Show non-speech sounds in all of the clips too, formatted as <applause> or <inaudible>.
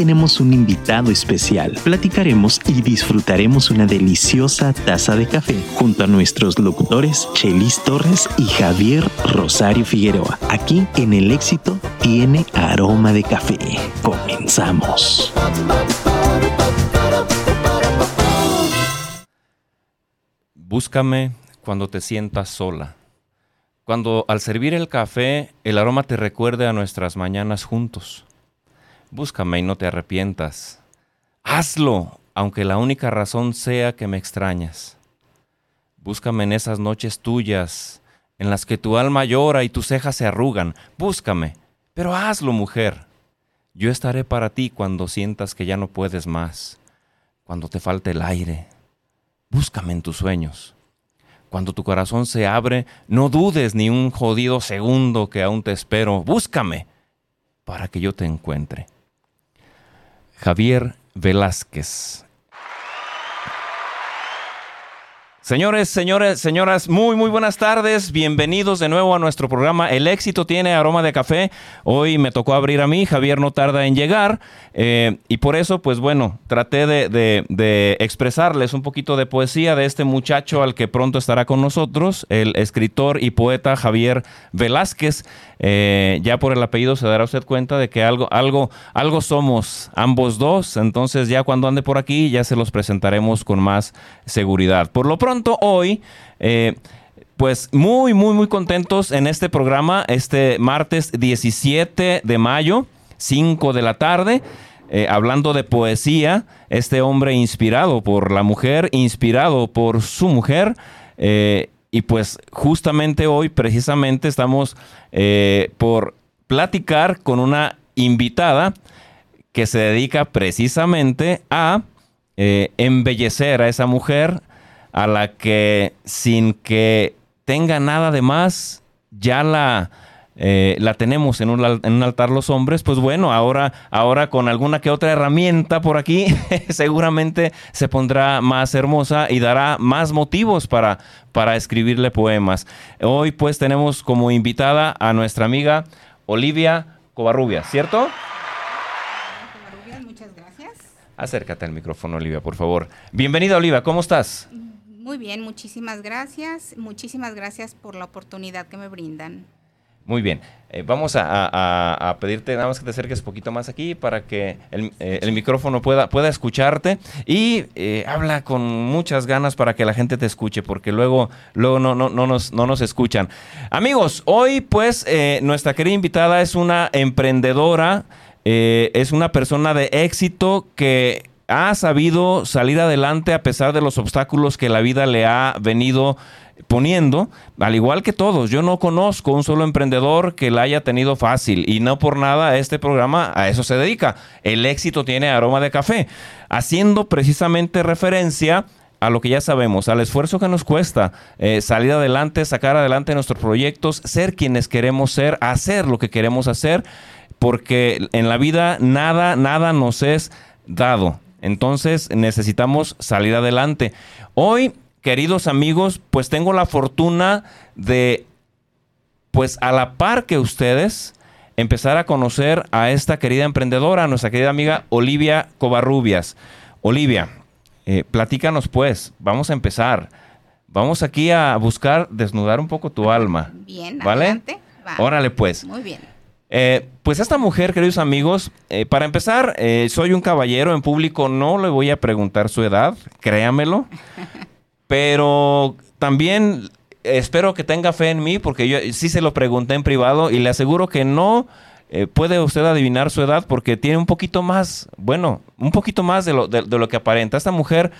tenemos un invitado especial. Platicaremos y disfrutaremos una deliciosa taza de café junto a nuestros locutores Chelis Torres y Javier Rosario Figueroa. Aquí en El Éxito tiene aroma de café. Comenzamos. Búscame cuando te sientas sola. Cuando al servir el café el aroma te recuerde a nuestras mañanas juntos. Búscame y no te arrepientas. Hazlo, aunque la única razón sea que me extrañas. Búscame en esas noches tuyas, en las que tu alma llora y tus cejas se arrugan. Búscame, pero hazlo, mujer. Yo estaré para ti cuando sientas que ya no puedes más, cuando te falte el aire. Búscame en tus sueños. Cuando tu corazón se abre, no dudes ni un jodido segundo que aún te espero. Búscame para que yo te encuentre. Javier Velázquez Señores, señores, señoras, muy, muy buenas tardes. Bienvenidos de nuevo a nuestro programa El éxito tiene aroma de café. Hoy me tocó abrir a mí, Javier no tarda en llegar. Eh, y por eso, pues bueno, traté de, expresarles un poquito de poesía de este muchacho al que pronto estará con nosotros, el escritor y poeta Javier Velázquez. Eh, ya por el apellido se dará usted cuenta de que algo, algo, algo somos ambos dos. Entonces ya cuando ande por aquí ya se los presentaremos con más seguridad. Por lo pronto hoy... Eh, pues muy, muy, muy contentos en este programa, este martes 17 de mayo, 5 de la tarde. Eh, hablando de poesía, este hombre inspirado por la mujer, inspirado por su mujer, y pues justamente hoy, precisamente, estamos eh, por platicar con una invitada que se dedica precisamente a eh, embellecer a esa mujer a la que sin que tenga nada de más, ya la eh, la tenemos en un, altar los hombres, pues bueno, ahora, ahora con alguna que otra herramienta por aquí, <laughs> seguramente se pondrá más hermosa y dará más motivos para, para escribirle poemas. Hoy pues tenemos como invitada a nuestra amiga Olivia Covarrubias, ¿cierto? muchas gracias. Acércate al micrófono, Olivia, por favor. Bienvenida, Olivia, ¿cómo estás? Muy bien, muchísimas gracias. Muchísimas gracias por la oportunidad que me brindan. Muy bien. Eh, vamos a, pedirte nada más que te acerques un poquito más aquí para que el, eh, micrófono pueda, pueda escucharte y eh, habla con muchas ganas para que la gente te escuche porque luego, luego no, no, no, nos, no nos escuchan. Amigos, hoy pues nuestra querida invitada es una emprendedora, es una persona de éxito que ha sabido salir adelante a pesar de los obstáculos que la vida le ha venido poniendo, al igual que todos, yo no conozco un solo emprendedor que la haya tenido fácil y no por nada este programa a eso se dedica. El éxito tiene aroma de café, haciendo precisamente referencia a lo que ya sabemos, al esfuerzo que nos cuesta eh, salir adelante, sacar adelante nuestros proyectos, ser quienes queremos ser, hacer lo que queremos hacer, porque en la vida nada, nada nos es dado. Entonces necesitamos salir adelante. Hoy queridos amigos, pues tengo la fortuna de, pues a la par que ustedes, empezar a conocer a esta querida emprendedora, nuestra querida amiga Olivia Covarrubias. Olivia, eh, platícanos pues, vamos a empezar. Vamos aquí a buscar desnudar un poco tu alma. Bien, ¿vale? Adelante. Órale pues. Muy bien. Eh, pues esta mujer, queridos amigos, eh, para empezar, soy un caballero en público, no le voy a preguntar su edad, créamelo. Pero también espero que tenga fe en mí, porque yo sí se lo pregunté en privado y le aseguro que no eh, puede usted adivinar su edad porque tiene un poquito más, bueno, un poquito más de lo, de, lo que aparenta. Esta mujer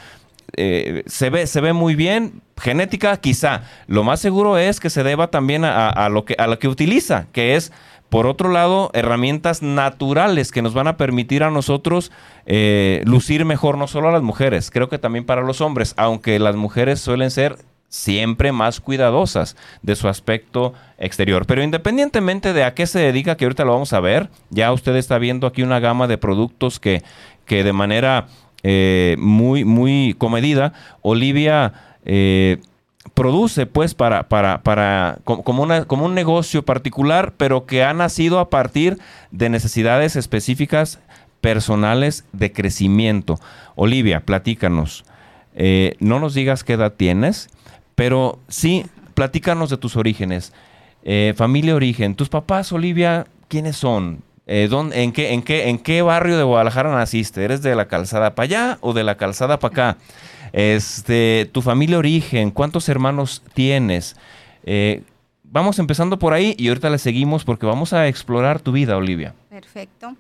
eh, se, ve, se ve muy bien, genética quizá. Lo más seguro es que se deba también a, lo, que, a lo que utiliza, que es por otro lado, herramientas naturales que nos van a permitir a nosotros eh, lucir mejor, no solo a las mujeres, creo que también para los hombres, aunque las mujeres suelen ser siempre más cuidadosas de su aspecto exterior. Pero independientemente de a qué se dedica, que ahorita lo vamos a ver, ya usted está viendo aquí una gama de productos que, que de manera eh, muy, muy comedida, Olivia eh, produce pues para, para, para como, una, como un negocio particular, pero que ha nacido a partir de necesidades específicas personales de crecimiento. Olivia, platícanos. Eh, no nos digas qué edad tienes, pero sí, platícanos de tus orígenes. Eh, familia origen. ¿Tus papás, Olivia, quiénes son? Eh, en, qué, en, qué, ¿En qué barrio de Guadalajara naciste? ¿Eres de la calzada para allá o de la calzada para acá? Este, tu familia origen, ¿cuántos hermanos tienes? Eh, vamos empezando por ahí y ahorita le seguimos porque vamos a explorar tu vida, Olivia. Perfecto.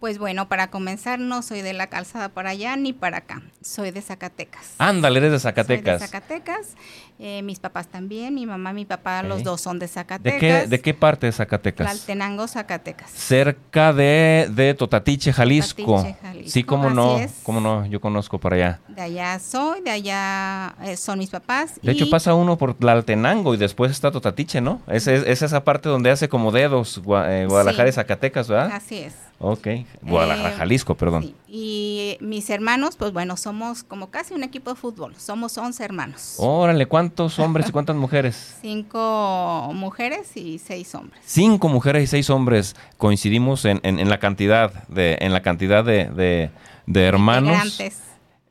Pues bueno, para comenzar, no soy de la calzada para allá ni para acá. Soy de Zacatecas. Ándale, eres de Zacatecas. Soy de Zacatecas. Eh, mis papás también, mi mamá, mi papá, los dos son de Zacatecas. ¿De qué, ¿De qué parte de Zacatecas? Tlaltenango, Zacatecas. Cerca de, de Totatiche, Jalisco. Totatiche, Jalisco. Sí, cómo no, cómo no, yo conozco para allá. De allá soy, de allá eh, son mis papás. De hecho, pasa uno por Tlaltenango y después está Totatiche, ¿no? Es, es, esa parte donde hace como dedos eh, Guadalajara y Zacatecas, ¿verdad? Así es. Ok, Guadalajara, Jalisco, perdón. Y mis hermanos, pues bueno, somos como casi un equipo de fútbol, somos 11 hermanos. Órale, ¿cuántos hombres y cuántas mujeres? Cinco mujeres y seis hombres. Cinco mujeres y seis hombres, coincidimos en, en, la cantidad de, en la cantidad de, de, de hermanos.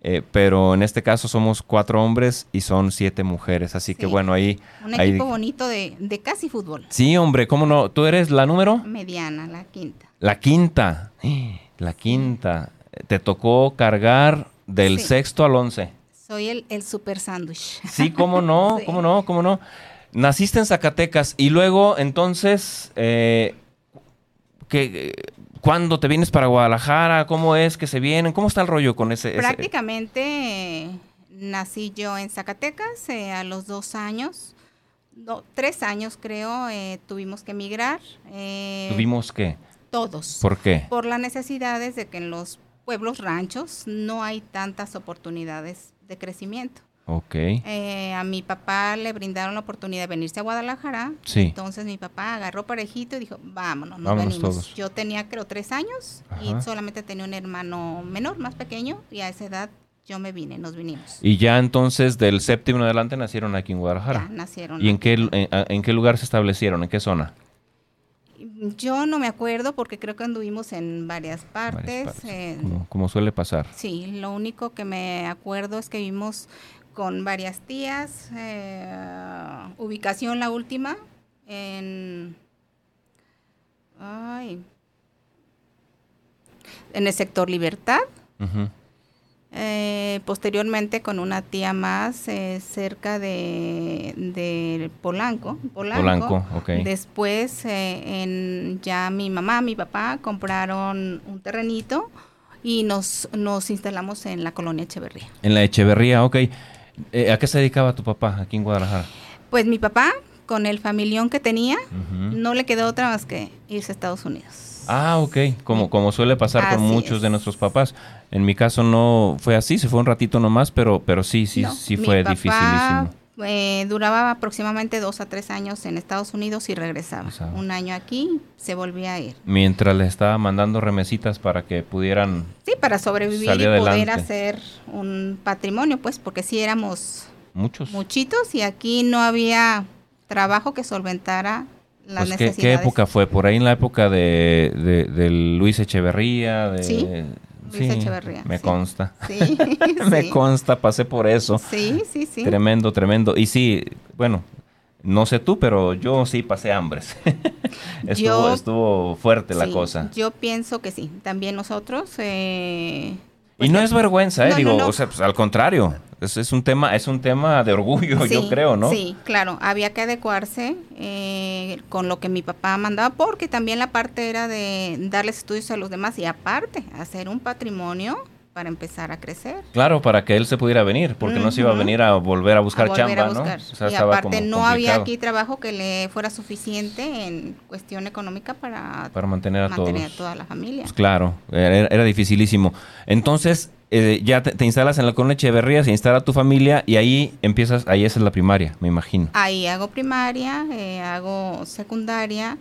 Eh, pero en este caso somos cuatro hombres y son siete mujeres, así que bueno, ahí... Un equipo bonito de, de casi fútbol. Sí, hombre, ¿cómo no? ¿Tú eres la número? Mediana, la quinta. La quinta, <gasps> la quinta te tocó cargar del sexto al once. Soy el, el super sándwich. Sí, cómo no, <laughs> cómo no, cómo no. Naciste en Zacatecas y luego entonces, eh, ¿cuándo te vienes para Guadalajara? ¿Cómo es que se vienen? ¿Cómo está el rollo con ese? Prácticamente nací yo en Zacatecas eh, a los dos años. tres años creo, eh, tuvimos que emigrar. ¿Tuvimos que? Todos. ¿Por qué? Por las necesidades de que en los pueblos ranchos no hay tantas oportunidades de crecimiento. Ok. Eh, a mi papá le brindaron la oportunidad de venirse a Guadalajara. Sí. Entonces mi papá agarró parejito y dijo, vámonos, nos venimos. Yo tenía creo tres años y solamente tenía un hermano menor, más pequeño, y a esa edad yo me vine, nos vinimos. Y ya entonces del séptimo en adelante nacieron aquí en Guadalajara. Ya, nacieron. ¿Y en qué, en qué lugar se establecieron? ¿En qué zona? Yo no me acuerdo porque creo que anduvimos en varias partes. como, suele pasar. Sí, lo único que me acuerdo es que vimos con varias tías. Eh, ubicación la última en... Ay, en el sector Libertad. Eh, posteriormente con una tía más eh, cerca de, de Polanco, Polanco. Después eh, en, ya mi mamá, mi papá compraron un terrenito y nos, nos instalamos en la colonia Echeverría. En la Echeverría, ok. ¿A qué se dedicaba tu papá aquí en Guadalajara? Pues mi papá, con el familión que tenía, no le quedó otra más que irse a Estados Unidos. Ah, ok, como, como suele pasar con muchos de nuestros papás. En mi caso no fue así, se fue un ratito nomás, pero, pero sí, sí, sí fue dificilísimo. Eh, duraba aproximadamente dos a tres años en Estados Unidos y regresaba. Un año aquí, se volvía a ir. Mientras le estaba mandando remesitas para que pudieran. Sí, para sobrevivir y poder hacer un patrimonio, pues, porque sí éramos. Muchos. Muchitos y aquí no había trabajo que solventara pues ¿qué, época fue? Por ahí en la época de, de, Luis Echeverría. De, sí, Luis Echeverría. Me consta. Sí, <laughs> <laughs> me consta, pasé por eso. Sí, sí, sí. Tremendo, tremendo. Y sí, bueno, no sé tú, pero yo sí pasé hambres. <laughs> estuvo, estuvo fuerte la cosa. Yo pienso que sí. También nosotros. Eh, y no es vergüenza, ¿eh? Digo, o sea, pues, al contrario. Es, es, un tema, es un tema de orgullo, yo creo, ¿no? Sí, claro, había que adecuarse eh, con lo que mi papá mandaba, porque también la parte era de darles estudios a los demás y aparte hacer un patrimonio para empezar a crecer. Claro, para que él se pudiera venir, porque no se iba a venir a volver a buscar chamba, ¿no? y aparte no había aquí trabajo que le fuera suficiente en cuestión económica para, para mantener a, toda la familia. Pues claro, era, era dificilísimo. Entonces, eh, ya te, instalas en la colonia Echeverría, se instala tu familia y ahí empiezas, ahí esa es la primaria, me imagino. Ahí hago primaria, eh, hago secundaria,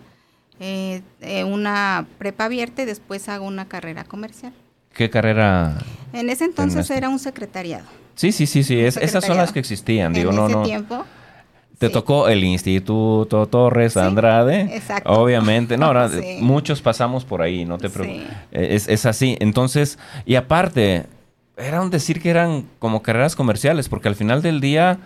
eh, una prepa abierta y después hago una carrera comercial. ¿Qué carrera? En ese entonces era un secretariado. Sí, sí, sí, sí, esas son las que existían, digo, en no, ese no. tiempo Te tocó el Instituto Torres Andrade. Exacto. Obviamente. No, <laughs> muchos pasamos por ahí, no te preocupes. Es, es así. Entonces, y aparte, era un decir que eran como carreras comerciales, porque al final del día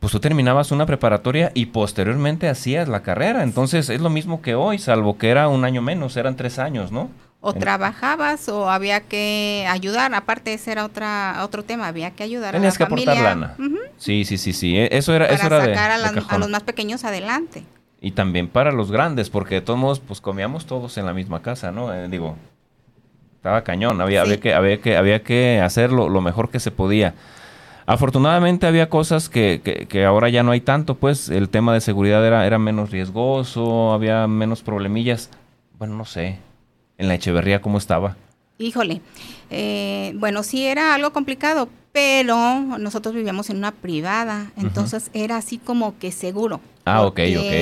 pues tú terminabas una preparatoria y posteriormente hacías la carrera. Entonces es lo mismo que hoy, salvo que era un año menos, eran tres años, ¿no? O trabajabas o había que ayudar, aparte ese era otra otro tema, había que ayudar Tenías a la que aportar lana. Sí, sí, sí, sí, e, eso era, eso era sacar a, los más pequeños adelante. Y también para los grandes, porque de todos modos, pues comíamos todos en la misma casa, ¿no? Eh, digo, estaba cañón, había, había, que, había, que, había que hacerlo lo mejor que se podía. Afortunadamente había cosas que, que, ahora ya no hay tanto, pues el tema de seguridad era, era menos riesgoso, había menos problemillas. Bueno, no sé, en la Echeverría cómo estaba. Híjole, eh, bueno, sí era algo complicado, pero nosotros vivíamos en una privada, entonces era así como que seguro. Ah, ok, ok.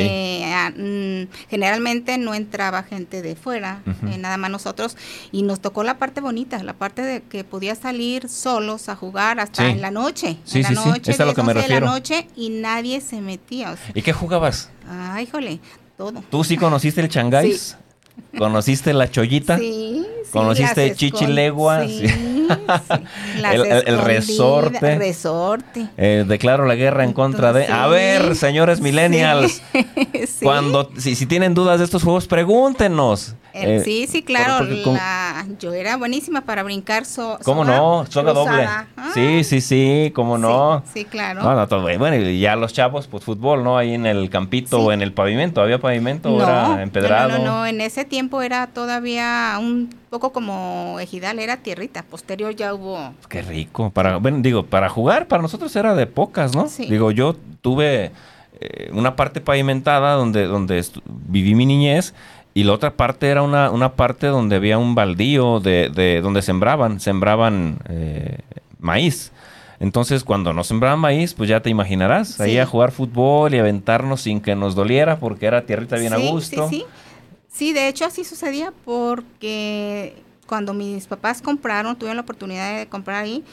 Ah, mm, generalmente no entraba gente de fuera, eh, nada más nosotros, y nos tocó la parte bonita, la parte de que podía salir solos a jugar hasta en la noche. Sí, en la sí, noche, sí, es a lo que me refiero. la noche y nadie se metía. ¿Y qué jugabas? Ah, híjole, todo. ¿Tú sí conociste el changáis? ¿Conociste la chollita? Sí, ¿Conociste Chichilegua? Sí, el, resorte. resorte. Eh, declaro la guerra en contra de... A ver, señores millennials, <laughs> cuando si, si tienen dudas de estos juegos, pregúntenos. Eh, sí, sí, claro. yo era buenísima para brincar. So, ¿Cómo no? Soga doble. Ah. sí, sí, sí, ¿cómo no? Sí, claro. bueno, y ya los chavos, pues fútbol, ¿no? Ahí en el campito o en el pavimento. ¿Había pavimento o era empedrado? No, no, no, en ese tiempo era todavía un poco como ejidal, era tierrita. Posterior ya hubo. Qué rico. Para, bueno, digo, para jugar, para nosotros era de pocas, ¿no? Sí. Digo, yo tuve eh, una parte pavimentada donde, donde viví mi niñez y la otra parte era una, una parte donde había un baldío de, de donde sembraban, sembraban eh, maíz. Entonces, cuando no sembraban maíz, pues ya te imaginarás, ahí a jugar fútbol y aventarnos sin que nos doliera porque era tierrita bien a gusto. Sí, sí. sí, de hecho así sucedía porque cuando mis papás compraron, tuvieron la oportunidad de comprar ahí,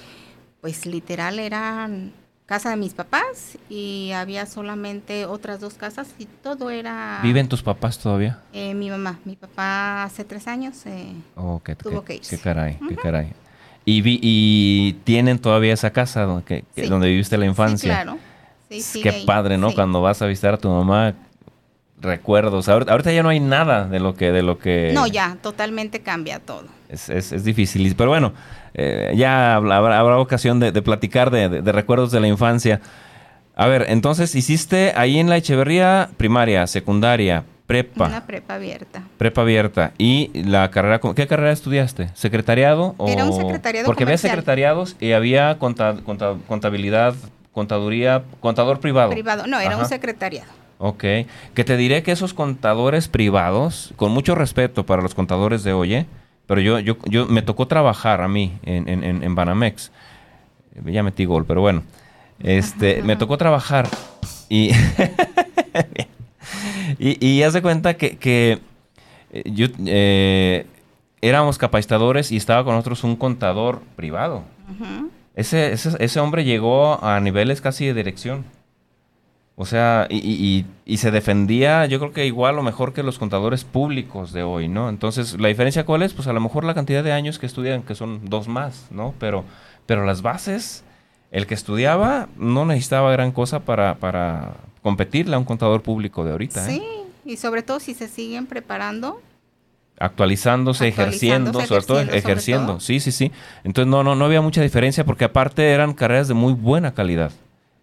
pues literal eran casa de mis papás y había solamente otras dos casas y todo era... ¿Viven tus papás todavía? Eh, mi mamá, mi papá hace tres años eh, oh, qué, tuvo que irse. Qué caray, qué caray. ¿Y, ¿Y tienen todavía esa casa donde, donde viviste la infancia? Sí, claro. Sí, qué padre, ¿no? Cuando vas a visitar a tu mamá, recuerdos. Ahorita, ya no hay nada de lo que... De lo que... No, ya, totalmente cambia todo. Es, es, es difícil, pero bueno, eh, ya habrá, ocasión de, platicar de, recuerdos de la infancia. A ver, entonces hiciste ahí en la Echeverría primaria, secundaria, prepa. Una prepa abierta. Prepa abierta. ¿Y la carrera, qué carrera estudiaste? ¿Secretariado? O... Era un secretariado Porque había secretariados y había contabilidad, contaduría, contador privado. Privado, no, era un secretariado. Ok, que te diré que esos contadores privados, con mucho respeto para los contadores de hoy. Pero yo, yo, yo me tocó trabajar a mí en, en, en Banamex. Ya metí gol, pero bueno. Este, me tocó trabajar y, <laughs> y, y haz de cuenta que, que eh, yo eh, éramos capacitadores y estaba con nosotros un contador privado. ese, ese, ese hombre llegó a niveles casi de dirección. O sea, y, y, se defendía, yo creo que igual o mejor que los contadores públicos de hoy, ¿no? Entonces, ¿la diferencia cuál es? Pues a lo mejor la cantidad de años que estudian, que son dos más, ¿no? Pero, pero las bases, el que estudiaba no necesitaba gran cosa para, para competirle a un contador público de ahorita. ¿eh? Sí, y sobre todo si se siguen preparando. Actualizándose, ejerciendo, sobre todo ejerciendo. Sí, sí, sí. Entonces no, no, no había mucha diferencia porque aparte eran carreras de muy buena calidad.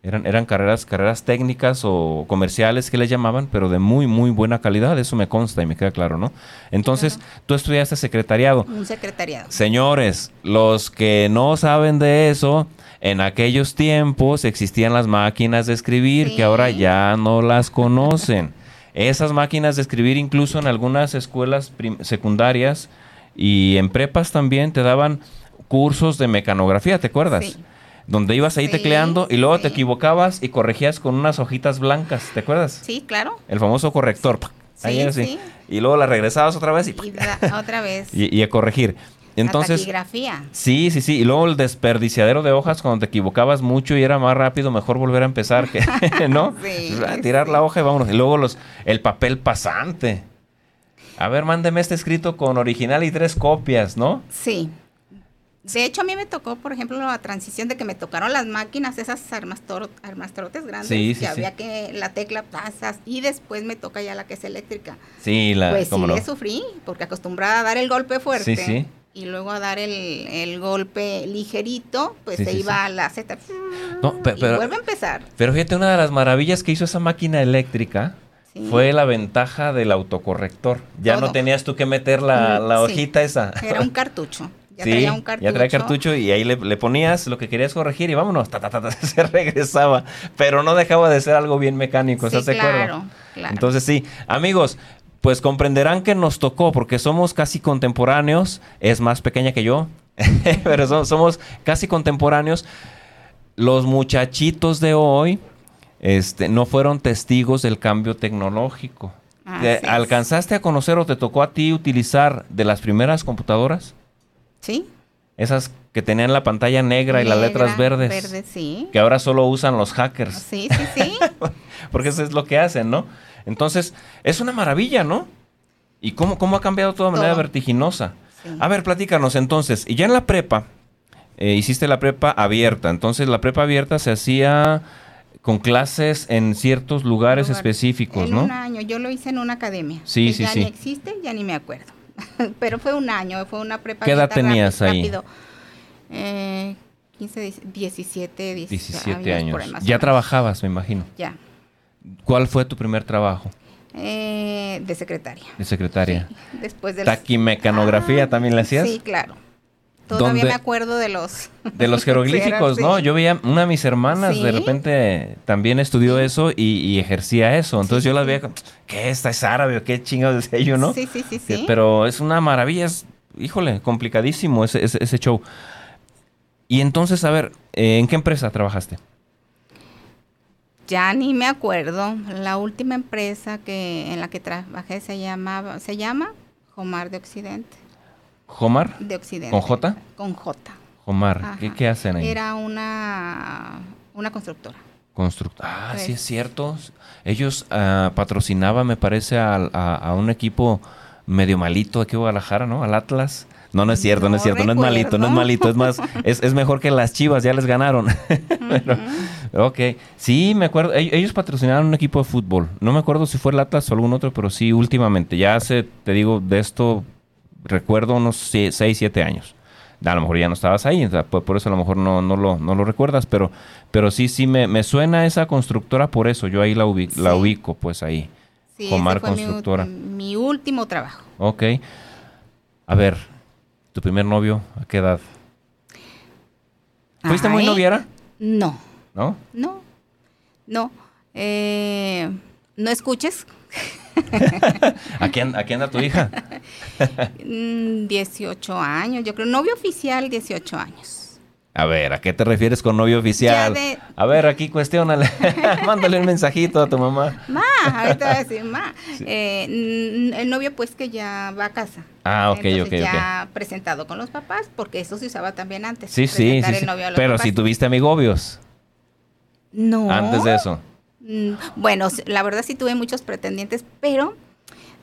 Eran, eran carreras, carreras técnicas o comerciales que les llamaban, pero de muy, muy buena calidad, eso me consta y me queda claro, ¿no? Entonces, tú estudiaste secretariado. Un secretariado. Señores, los que no saben de eso, en aquellos tiempos existían las máquinas de escribir que ahora ya no las conocen. Esas máquinas de escribir incluso en algunas escuelas secundarias y en prepas también te daban cursos de mecanografía, ¿te acuerdas? Sí donde ibas ahí tecleando y luego te equivocabas y corregías con unas hojitas blancas, ¿te acuerdas? Sí, claro. El famoso corrector. Sí, Y luego la regresabas otra vez y, otra vez. <laughs> Y, a corregir. Entonces, Sí, sí, sí. Y luego el desperdiciadero de hojas cuando te equivocabas mucho y era más rápido, mejor volver a empezar, que, <laughs> <laughs> ¿no? Sí, tirar la hoja y vámonos. Y luego los, el papel pasante. A ver, mándeme este escrito con original y tres copias, ¿no? Sí. De hecho, a mí me tocó, por ejemplo, la transición de que me tocaron las máquinas, esas armastrotes grandes, sí, sí, que había que la tecla pasas y después me toca ya la que es eléctrica. Sí, la Pues sí, le sufrí, porque acostumbrada a dar el golpe fuerte. Sí, sí y luego a dar el, golpe ligerito, pues se iba a la Z. No, pero, y vuelve a empezar. Pero fíjate, una de las maravillas que hizo esa máquina eléctrica fue la ventaja del autocorrector. Ya no tenías tú que meter la, mm, hojita esa. Era un <laughs> cartucho. Ya traía un cartucho. Ya traía cartucho y ahí le, ponías lo que querías corregir y vámonos, <laughs> se regresaba. Pero no dejaba de ser algo bien mecánico, ¿estás de acuerdo? Claro. Entonces sí, amigos, pues comprenderán que nos tocó porque somos casi contemporáneos, es más pequeña que yo, <laughs> pero somos, casi contemporáneos. Los muchachitos de hoy este, no fueron testigos del cambio tecnológico. ¿Alcanzaste a conocer o te tocó a ti utilizar de las primeras computadoras? Sí. Esas que tenían la pantalla negra, y las letras verdes. Verde, sí. Que ahora solo usan los hackers. Sí, sí, sí. <laughs> Porque eso es lo que hacen, ¿no? Entonces, es una maravilla, ¿no? ¿Y cómo, cómo ha cambiado todo de manera vertiginosa? A ver, platícanos entonces. Y ya en la prepa, eh, hiciste la prepa abierta. Entonces, la prepa abierta se hacía con clases en ciertos lugares específicos, en ¿no? Un año. Yo lo hice en una academia. Sí, sí, ya ni existe, ya ni me acuerdo. <laughs> Pero fue un año, fue una prepa. ¿Qué edad tenías ahí? Eh, 15, 17, 17 años. ya trabajabas, me imagino. Ya. ¿Cuál fue tu primer trabajo? Eh, de secretaria. De secretaria. después de Taquimecanografía también la hacías. Sí, claro. Todavía me acuerdo de los... De los <laughs> jeroglíficos, ¿no? Yo veía, una de mis hermanas de repente también estudió eso y, ejercía eso. Entonces yo las veía, ¿qué? ¿Esta es árabe qué chingados decía yo, no? Sí, sí, sí, sí. Pero es una maravilla, es, híjole, complicadísimo ese, ese, show. Y entonces, a ver, eh, ¿en qué empresa trabajaste? Ya ni me acuerdo. La última empresa que en la que trabajé se llamaba, se llama Jomar de Occidente. ¿Jomar? De Occidente. ¿Con J? Con J. Jomar. ¿Qué, hacen ahí? Era una, una constructora. Constructora. Ah, sí es cierto. Ellos uh, patrocinaban, me parece, a, a, un equipo medio malito aquí Guadalajara, ¿no? Al Atlas. No, no es cierto, no, es cierto, no es malito, no es malito, es más, <laughs> es, es mejor que las chivas, ya les ganaron. <laughs> ok, sí, me acuerdo, ellos patrocinaron un equipo de fútbol, no me acuerdo si fue el Atlas o algún otro, pero sí, últimamente, ya hace, te digo, de esto recuerdo unos 6, 7 años. A lo mejor ya no estabas ahí, por eso a lo mejor no, no, lo, no lo recuerdas, pero, pero sí, sí, me, me suena esa constructora por eso, yo ahí la, la ubico, pues ahí. Sí, Comar Constructora. Mi, mi último trabajo. Ok. A ver, ¿Tu primer novio a qué edad? ¿Fuiste muy noviera? No. ¿No? No. No. Eh, no escuches. <laughs> <laughs> ¿A, quién, ¿A quién anda tu hija? 18 mm, años, yo creo. Novio oficial, 18 años. A ver, ¿a qué te refieres con novio oficial? A ver, aquí cuestionale. <laughs> Mándale un mensajito a tu mamá. Ma, ahorita voy a decir, ma. Eh, el novio, pues, que ya va a casa. Ah, ok, Entonces, ok, ya presentado con los papás, porque eso se usaba también antes. Sí, sí, sí. Pero si tuviste amigobios. No. Antes de eso. Mm, bueno, la verdad sí tuve muchos pretendientes, pero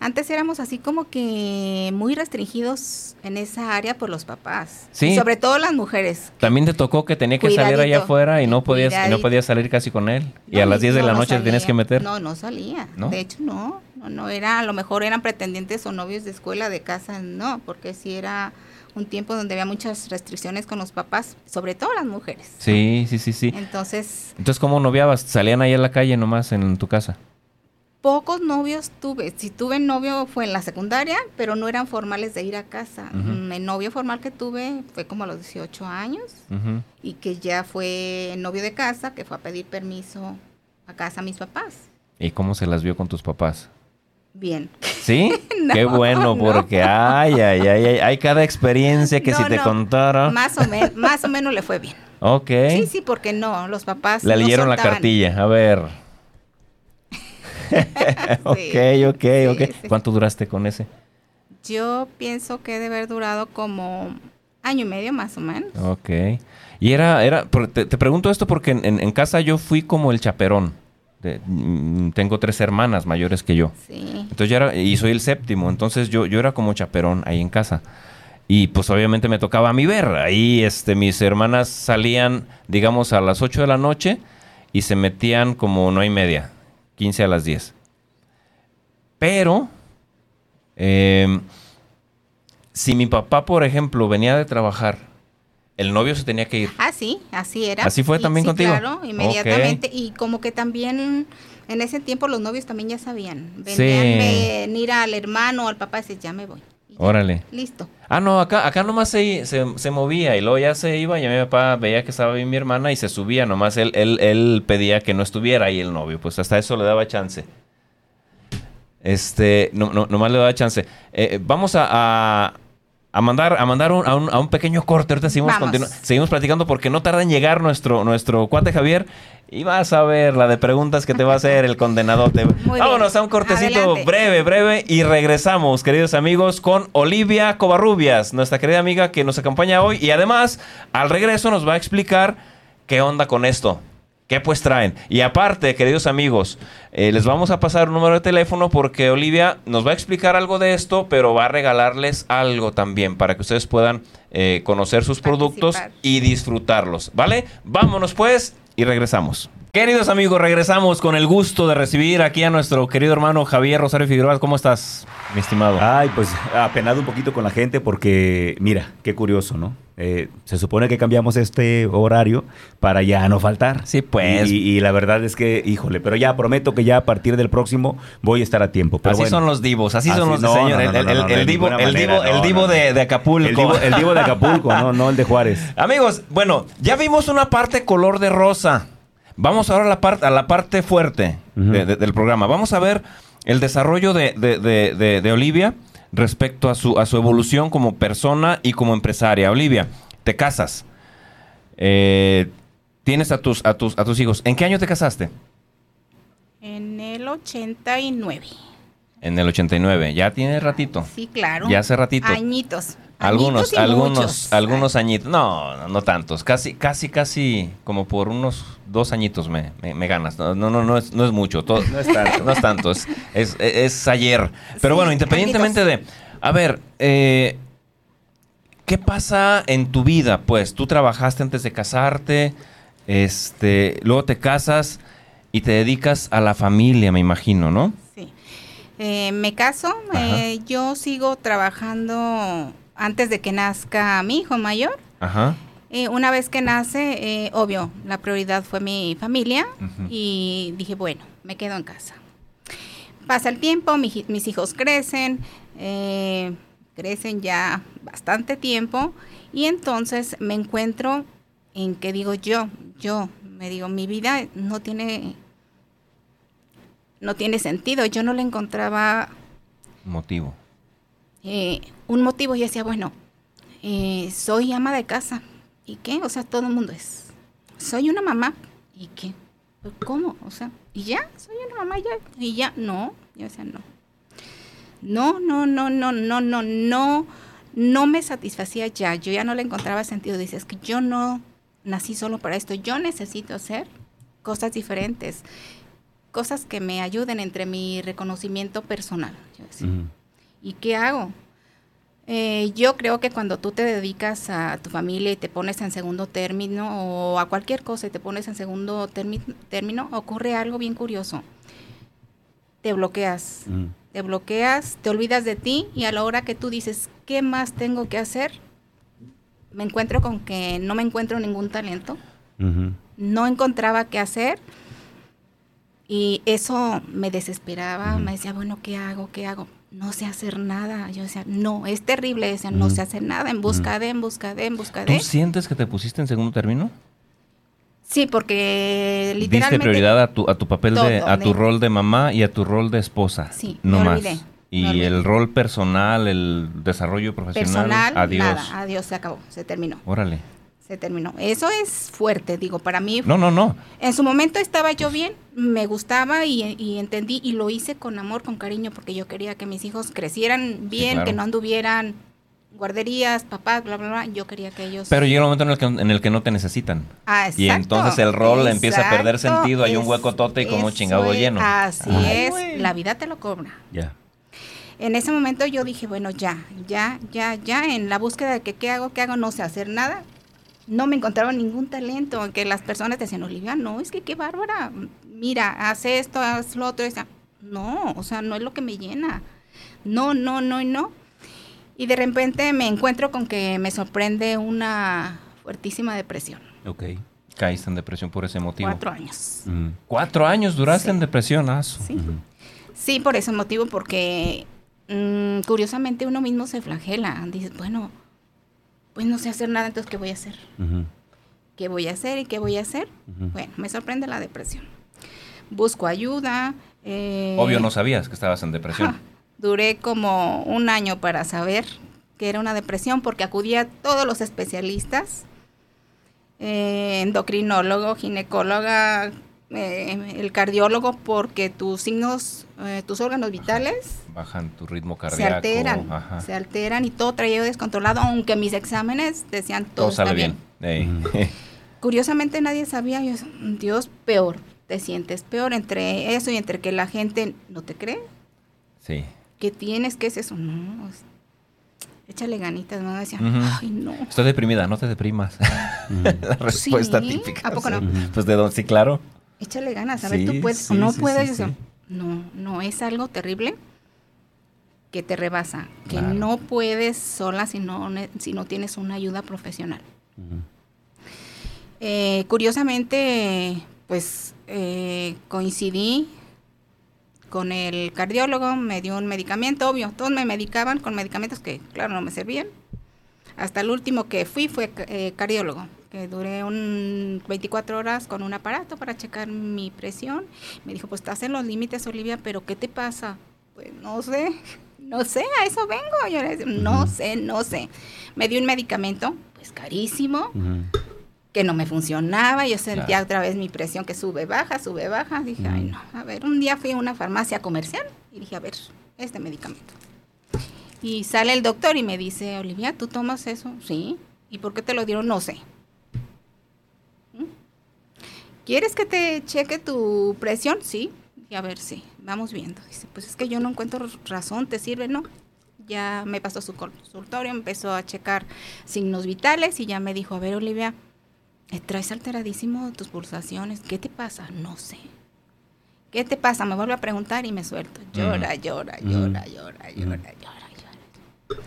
antes éramos así como que muy restringidos en esa área por los papás. Sí. sobre todo las mujeres. También te tocó que tenía que salir allá afuera y no podías y no podías salir casi con él. y a las 10 de la noche te tenías que meter. No, no salía. De hecho, no. No, no era, a lo mejor eran pretendientes o novios de escuela, de casa, no, porque sí era un tiempo donde había muchas restricciones con los papás, sobre todo las mujeres. Sí, sí, sí, sí. Entonces... Entonces, ¿cómo noviabas? ¿Salían ahí a la calle nomás en tu casa? pocos novios tuve. Si tuve novio fue en la secundaria, pero no eran formales de ir a casa. El novio formal que tuve fue como a los 18 años y que ya fue novio de casa, que fue a pedir permiso a casa a mis papás. ¿Y cómo se las vio con tus papás? Bien. ¿Sí? <laughs> Qué bueno, porque ay, ay, ay, hay cada experiencia que si te contara. Más o, más o menos le fue bien. Ok. Sí, sí, porque no, los papás. Le leyeron la cartilla, a ver. <laughs> <laughs> ok, ok, ok. ¿Cuánto duraste con ese? Yo pienso que debe haber durado como año y medio más o menos. Ok. Y era, era te, pregunto esto porque en, casa yo fui como el chaperón. Mm, tengo tres hermanas mayores que yo. Sí. Entonces yo era, y soy el séptimo, entonces yo, yo era como chaperón ahí en casa. Y pues obviamente me tocaba a mí ver. Ahí este, mis hermanas salían, digamos, a las 8 de la noche y se metían como no hay media, 15 a las 10. Pero, em, si mi papá, por ejemplo, venía de trabajar el novio se tenía que ir. Ah, sí, así era. ¿Así fue también contigo? Claro, inmediatamente. Y como que también en ese tiempo los novios también ya sabían. Venían venir al hermano o al papá y decir, ya me voy. Órale. Listo. Ah, no, acá, acá nomás se, se, movía y luego ya se iba y mi papá veía que estaba bien mi hermana y se subía. Nomás él, él, él pedía que no estuviera ahí el novio. Pues hasta eso le daba chance. Este, no, no, nomás le daba chance. Eh, vamos a a mandar, a, mandar un, a, un, pequeño corte. Ahorita seguimos, seguimos platicando porque no tarda en llegar nuestro, nuestro cuate Javier. Y vas a ver la de preguntas que te va a hacer el condenadote. Vámonos a un cortecito breve, breve. Y regresamos, queridos amigos, con Olivia Covarrubias, nuestra querida amiga que nos acompaña hoy. Y además, al regreso nos va a explicar qué onda con esto. ¿Qué pues traen? Y aparte, queridos amigos, eh, les vamos a pasar un número de teléfono porque Olivia nos va a explicar algo de esto, pero va a regalarles algo también para que ustedes puedan eh, conocer sus productos y disfrutarlos. ¿Vale? Vámonos pues y regresamos. Queridos amigos, regresamos con el gusto de recibir aquí a nuestro querido hermano Javier Rosario Figueroa. ¿Cómo estás, mi estimado? Ay, pues apenado un poquito con la gente porque, mira, qué curioso, ¿no? Eh, se supone que cambiamos este horario para ya no faltar. Sí, pues. Y, la verdad es que, híjole, pero ya prometo que ya a partir del próximo voy a estar a tiempo. así son los divos, así, son los señores. El divo, el divo, el divo de, de, Acapulco. El divo, de Acapulco, no, no el de Juárez. Amigos, bueno, ya vimos una parte color de rosa. Vamos ahora a la, parte a la parte fuerte del programa. Vamos a ver el desarrollo de, Olivia respecto a su, a su evolución como persona y como empresaria. Olivia, te casas. Eh, tienes a tus, a, tus, a tus hijos. ¿En qué año te casaste? En el 89. En el 89, ya tiene ratito. Sí, claro. Ya hace ratito. Añitos. Algunos, algunos, algunos añitos. No, no, tantos. Casi, casi, casi como por unos dos añitos me, me, ganas. No, no, no, es, no es mucho. Todo, no es tanto. no es tanto. Es, ayer. Pero bueno, independientemente de. A ver, eh, ¿qué pasa en tu vida? Pues tú trabajaste antes de casarte, este, luego te casas y te dedicas a la familia, me imagino, ¿no? Sí. Eh, me caso, eh, yo sigo trabajando antes de que nazca mi hijo mayor. Ajá. Eh, una vez que nace, eh, obvio, la prioridad fue mi familia y dije, bueno, me quedo en casa. Pasa el tiempo, mis hijos crecen, eh, crecen ya bastante tiempo y entonces me encuentro en que digo yo, yo, me digo, mi vida no tiene, no tiene sentido, yo no le encontraba motivo. Eh, un motivo y decía, bueno, eh, soy ama de casa. ¿Y qué? O sea, todo el mundo es. Soy una mamá. ¿Y qué? Pues, ¿Cómo? O sea, ¿y ya? Soy una mamá ya. ¿Y ya? No. Yo decía, no. No, no, no, no, no, no, no. No me satisfacía ya. Yo ya no le encontraba sentido. Dices que yo no nací solo para esto. Yo necesito hacer cosas diferentes. Cosas que me ayuden entre mi reconocimiento personal. Yo decía. ¿Y qué hago? Eh, yo creo que cuando tú te dedicas a tu familia y te pones en segundo término o a cualquier cosa y te pones en segundo término, ocurre algo bien curioso. Te bloqueas, mm. te bloqueas, te olvidas de ti y a la hora que tú dices, ¿qué más tengo que hacer? Me encuentro con que no me encuentro ningún talento, no encontraba qué hacer y eso me desesperaba, me decía, bueno, ¿qué hago? ¿Qué hago? No sé hacer nada. Yo decía, no, es terrible. Decía, no sé hacer nada, en busca de, en busca de, en busca de. ¿Tú sientes que te pusiste en segundo término? Sí, porque literalmente... Diste prioridad a tu, a tu papel de, a tu rol de mamá y a tu rol de esposa. Sí, no más. y el rol personal, el desarrollo profesional, personal, adiós. Nada, adiós, se acabó, se terminó. Órale. Se terminó. Eso es fuerte, digo, para mí. No, no, no. En su momento estaba yo bien, me gustaba y, entendí y lo hice con amor, con cariño, porque yo quería que mis hijos crecieran bien, que no anduvieran guarderías, papás, bla, bla, bla. Yo quería que ellos... Pero llega un momento en el que, en el que no te necesitan. Ah, y entonces el rol empieza a perder sentido, hay un hueco tote y como chingado lleno. Así es, la vida te lo cobra. Ya. En ese momento yo dije, bueno, ya, ya, ya, ya, en la búsqueda de que qué hago, qué hago, no sé hacer nada, no me encontraba ningún talento, que las personas decían, Olivia, no, es que qué bárbara, mira, haz esto, haz lo otro, no, o sea, no es lo que me llena, no, no, no y no. Y de repente me encuentro con que me sorprende una fuertísima depresión. Ok. Caíste en depresión por ese motivo. Cuatro años. Cuatro años duraste en depresión, ah, Sí. sí, por ese motivo, porque mm, curiosamente uno mismo se flagela. Dices, bueno, pues no sé hacer nada, entonces ¿qué voy a hacer? ¿Qué voy a hacer y qué voy a hacer? Bueno, me sorprende la depresión. Busco ayuda. Eh, Obvio no sabías que estabas en depresión. duré como un año para saber que era una depresión porque acudía a todos los especialistas, eh, endocrinólogo, ginecóloga, eh, el cardiólogo, porque tus signos, eh, tus órganos vitales bajan tu ritmo cardíaco, se alteran, se alteran y todo traía descontrolado, aunque mis exámenes decían todo, sale bien. <laughs> Curiosamente nadie sabía, yo, Dios, peor, te sientes peor entre eso y entre que la gente no te cree. Sí. Que tienes, ¿qué es eso? No, échale ganitas, ¿no? Decían, ay, no. Estoy deprimida, no te deprimas. <laughs> la respuesta típica. ¿A poco no? Pues de dónde, sí, claro échale ganas, a ver, tú puedes o no puedes. No, no, es algo terrible que te rebasa, que no puedes sola si no, si no tienes una ayuda profesional. Eh, curiosamente, pues eh, coincidí con el cardiólogo, me dio un medicamento, obvio, todos me medicaban con medicamentos que, claro, no me servían. Hasta el último que fui fue eh, cardiólogo que duré un 24 horas con un aparato para checar mi presión. Me dijo, pues estás en los límites, Olivia, pero ¿qué te pasa? Pues no sé, no sé, a eso vengo. Yo le decía, no sé, no sé. Me dio un medicamento, pues carísimo, que no me funcionaba. Yo sentía otra vez mi presión que sube, baja, sube, baja. Dije, ay, no. A ver, un día fui a una farmacia comercial y dije, a ver, este medicamento. Y sale el doctor y me dice, Olivia, ¿tú tomas eso? Sí. ¿Y por qué te lo dieron? No sé. ¿Quieres que te cheque tu presión? Sí. Y a ver, sí, vamos viendo. Dice, pues es que yo no encuentro razón, ¿te sirve? No. Ya me pasó su consultorio, empezó a checar signos vitales y ya me dijo, a ver, Olivia, eh, traes alteradísimo tus pulsaciones, ¿qué te pasa? No sé. ¿Qué te pasa? Me vuelve a preguntar y me suelto. Llora, llora, llora, llora, llora, llora, llora.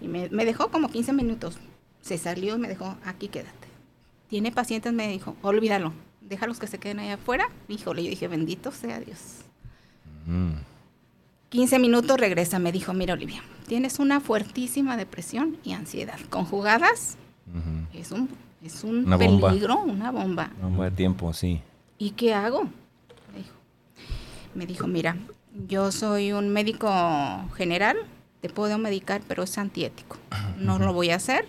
Y me, me dejó como 15 minutos. Se salió y me dejó, aquí quédate. Tiene pacientes, me dijo, olvídalo, déjalos que se queden allá afuera. Híjole, yo dije, bendito sea Dios. 15 minutos regresa, me dijo, mira Olivia, tienes una fuertísima depresión y ansiedad. Conjugadas, es un, es un peligro, una bomba. Tiempo, sí. ¿Y qué hago? Me dijo. me dijo, mira, yo soy un médico general, te puedo medicar, pero es antiético. No lo voy a hacer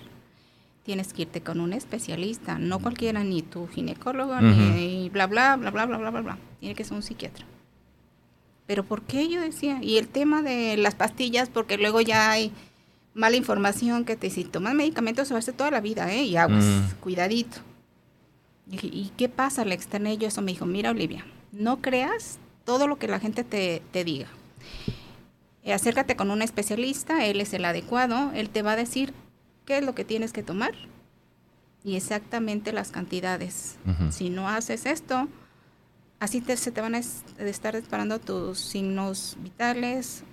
tienes que irte con un especialista, no cualquiera, ni tu ginecólogo, ni bla, bla, bla, bla, bla, bla, bla, bla. Tiene que ser un psiquiatra. Pero ¿por qué yo decía? Y el tema de las pastillas, porque luego ya hay mala información que te si tomas medicamentos se va a hacer toda la vida, ¿eh? Y aguas, cuidadito. Y, ¿y qué pasa? Le externé yo eso. Me dijo, mira, Olivia, no creas todo lo que la gente te, te diga. Eh, acércate con un especialista, él es el adecuado, él te va a decir qué es lo que tienes que tomar y exactamente las cantidades. Si no haces esto, así te, se te van a estar disparando tus signos vitales,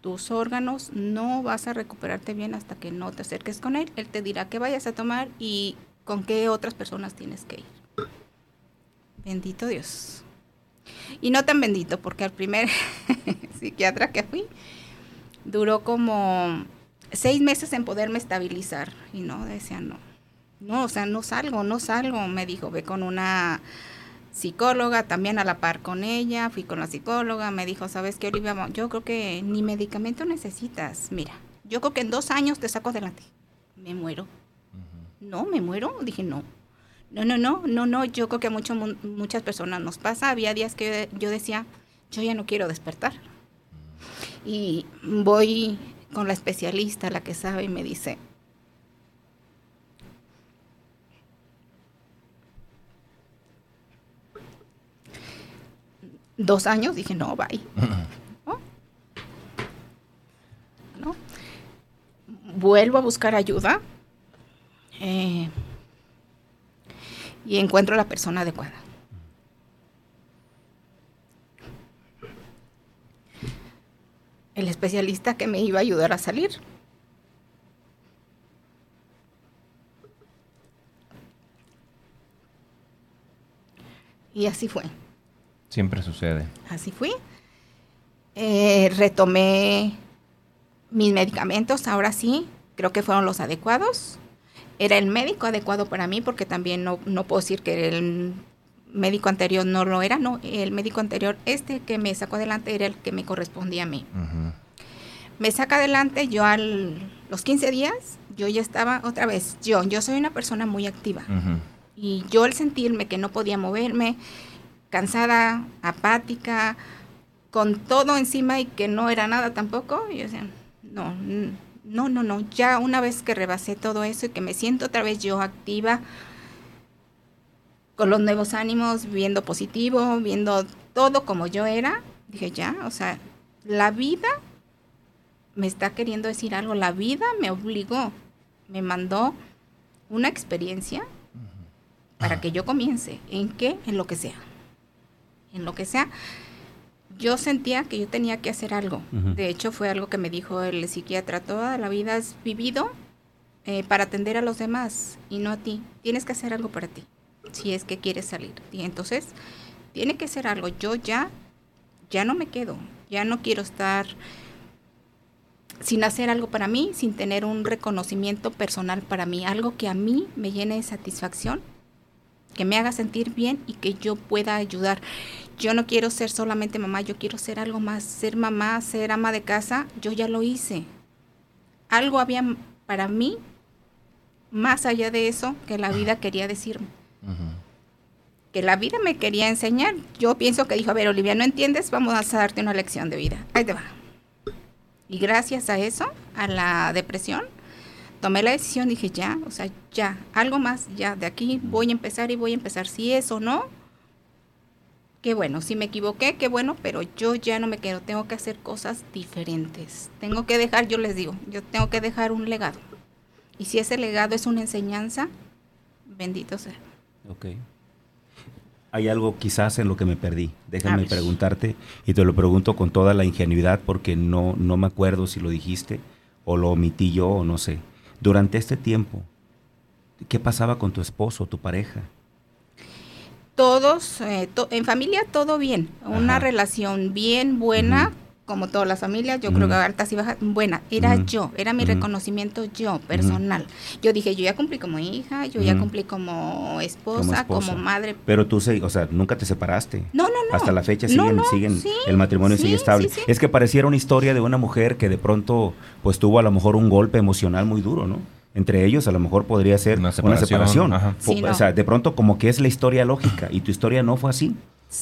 tus órganos, no vas a recuperarte bien hasta que no te acerques con él. Él te dirá qué vayas a tomar y con qué otras personas tienes que ir. Bendito Dios. Y no tan bendito, porque al primer <laughs> psiquiatra que fui duró como seis meses en poderme estabilizar. Y no, decía, no. No, o sea, no salgo, no salgo. Me dijo, ve con una psicóloga, también a la par con ella. Fui con la psicóloga, me dijo, ¿sabes qué, Olivia? Yo creo que ni medicamento necesitas. Mira, yo creo que en dos años te saco adelante. Me muero. no, me muero. Dije, no. No, no, no, no, no. Yo creo que a mucho, muchas personas nos pasa. Había días que yo decía, yo ya no quiero despertar. Y voy con la especialista, la que sabe, y me dice, dos años, dije, no, bye. ¿No? Vuelvo a buscar ayuda eh, y encuentro a la persona adecuada. El especialista que me iba a ayudar a salir. Y así fue. Siempre sucede. Así fui. Eh, retomé mis medicamentos, ahora sí, creo que fueron los adecuados. Era el médico adecuado para mí porque también no, puedo decir que el médico anterior no lo era, no, el médico anterior, este que me sacó adelante era el que me correspondía a mí. Me saca adelante, yo a los 15 días, yo ya estaba otra vez, yo, yo soy una persona muy activa. Y yo al sentirme que no podía moverme, cansada, apática, con todo encima y que no era nada tampoco. Yo decía, no, no, no, no, ya una vez que rebasé todo eso y que me siento otra vez yo activa, con los nuevos ánimos, viendo positivo, viendo todo como yo era, dije ya, o sea, la vida me está queriendo decir algo, la vida me obligó, me mandó una experiencia para que yo comience, ¿en qué? En lo que sea en lo que sea, yo sentía que yo tenía que hacer algo. De hecho, fue algo que me dijo el psiquiatra, toda la vida has vivido eh, para atender a los demás y no a ti. Tienes que hacer algo para ti, si es que quieres salir. Y entonces, tiene que ser algo. Yo ya, ya no me quedo, ya no quiero estar sin hacer algo para mí, sin tener un reconocimiento personal para mí, algo que a mí me llene de satisfacción, que me haga sentir bien y que yo pueda ayudar yo no quiero ser solamente mamá, yo quiero ser algo más, ser mamá, ser ama de casa, yo ya lo hice. Algo había para mí más allá de eso que la vida quería decirme. Que la vida me quería enseñar. Yo pienso que dijo, a ver, Olivia, ¿no entiendes? Vamos a darte una lección de vida. Ahí te va. Y gracias a eso, a la depresión, tomé la decisión, dije, ya, o sea, ya, algo más, ya, de aquí voy a empezar y voy a empezar. Si es o no, qué bueno, si me equivoqué, qué bueno, pero yo ya no me quedo, tengo que hacer cosas diferentes. Tengo que dejar, yo les digo, yo tengo que dejar un legado. Y si ese legado es una enseñanza, bendito sea. Ok. Hay algo quizás en lo que me perdí. Déjame preguntarte y te lo pregunto con toda la ingenuidad porque no, no me acuerdo si lo dijiste o lo omití yo o no sé. Durante este tiempo, ¿qué pasaba con tu esposo, tu pareja? todos, eh, en familia todo bien, una relación bien buena, como todas las familias, yo creo que altas y bajas, buena, era yo, era mi reconocimiento yo, personal. Yo dije, yo ya cumplí como hija, yo ya cumplí como esposa, como, madre. Pero tú, o sea, nunca te separaste. No, no, no. Hasta la fecha siguen, siguen el matrimonio sigue estable. Es que pareciera una historia de una mujer que de pronto, pues tuvo a lo mejor un golpe emocional muy duro, ¿no? entre ellos a lo mejor podría ser una separación. O sea, de pronto como que es la historia lógica y tu historia no fue así.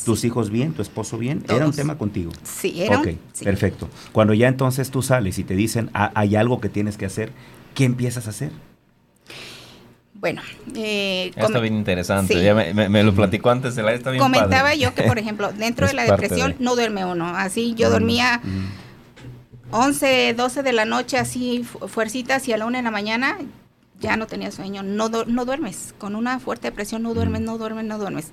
Tus hijos bien, tu esposo bien, era un tema contigo. Sí, era. Ok, perfecto. Cuando ya entonces tú sales y te dicen ah, hay algo que tienes que hacer, ¿qué empiezas a hacer? Bueno, eh, está bien interesante. Ya me, lo platicó antes de la está bien Comentaba yo que, por ejemplo, <laughs> dentro de la depresión no duerme uno. Así yo dormía 11, 12 de la noche, así fuercitas, y a la 1 de la mañana ya no tenía sueño. No, no duermes. Con una fuerte depresión no duermes, no duermes, no duermes.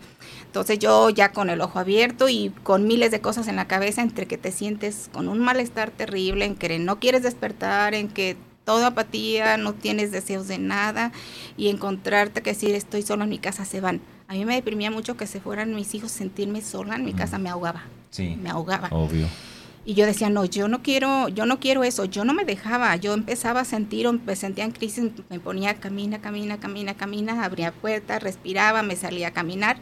Entonces yo ya con el ojo abierto y con miles de cosas en la cabeza, entre que te sientes con un malestar terrible, en que no quieres despertar, en que toda apatía, no tienes deseos de nada y encontrarte que si estoy sola en mi casa se van. A mí me deprimía mucho que se fueran mis hijos, sentirme sola en mi casa me ahogaba. Sí. Me ahogaba. Obvio. Y yo decía, no, yo no quiero, yo no quiero eso, yo no me dejaba, yo empezaba a sentir, me sentía en crisis, me ponía camina, camina, camina, camina, abría puertas, respiraba, me salía a caminar.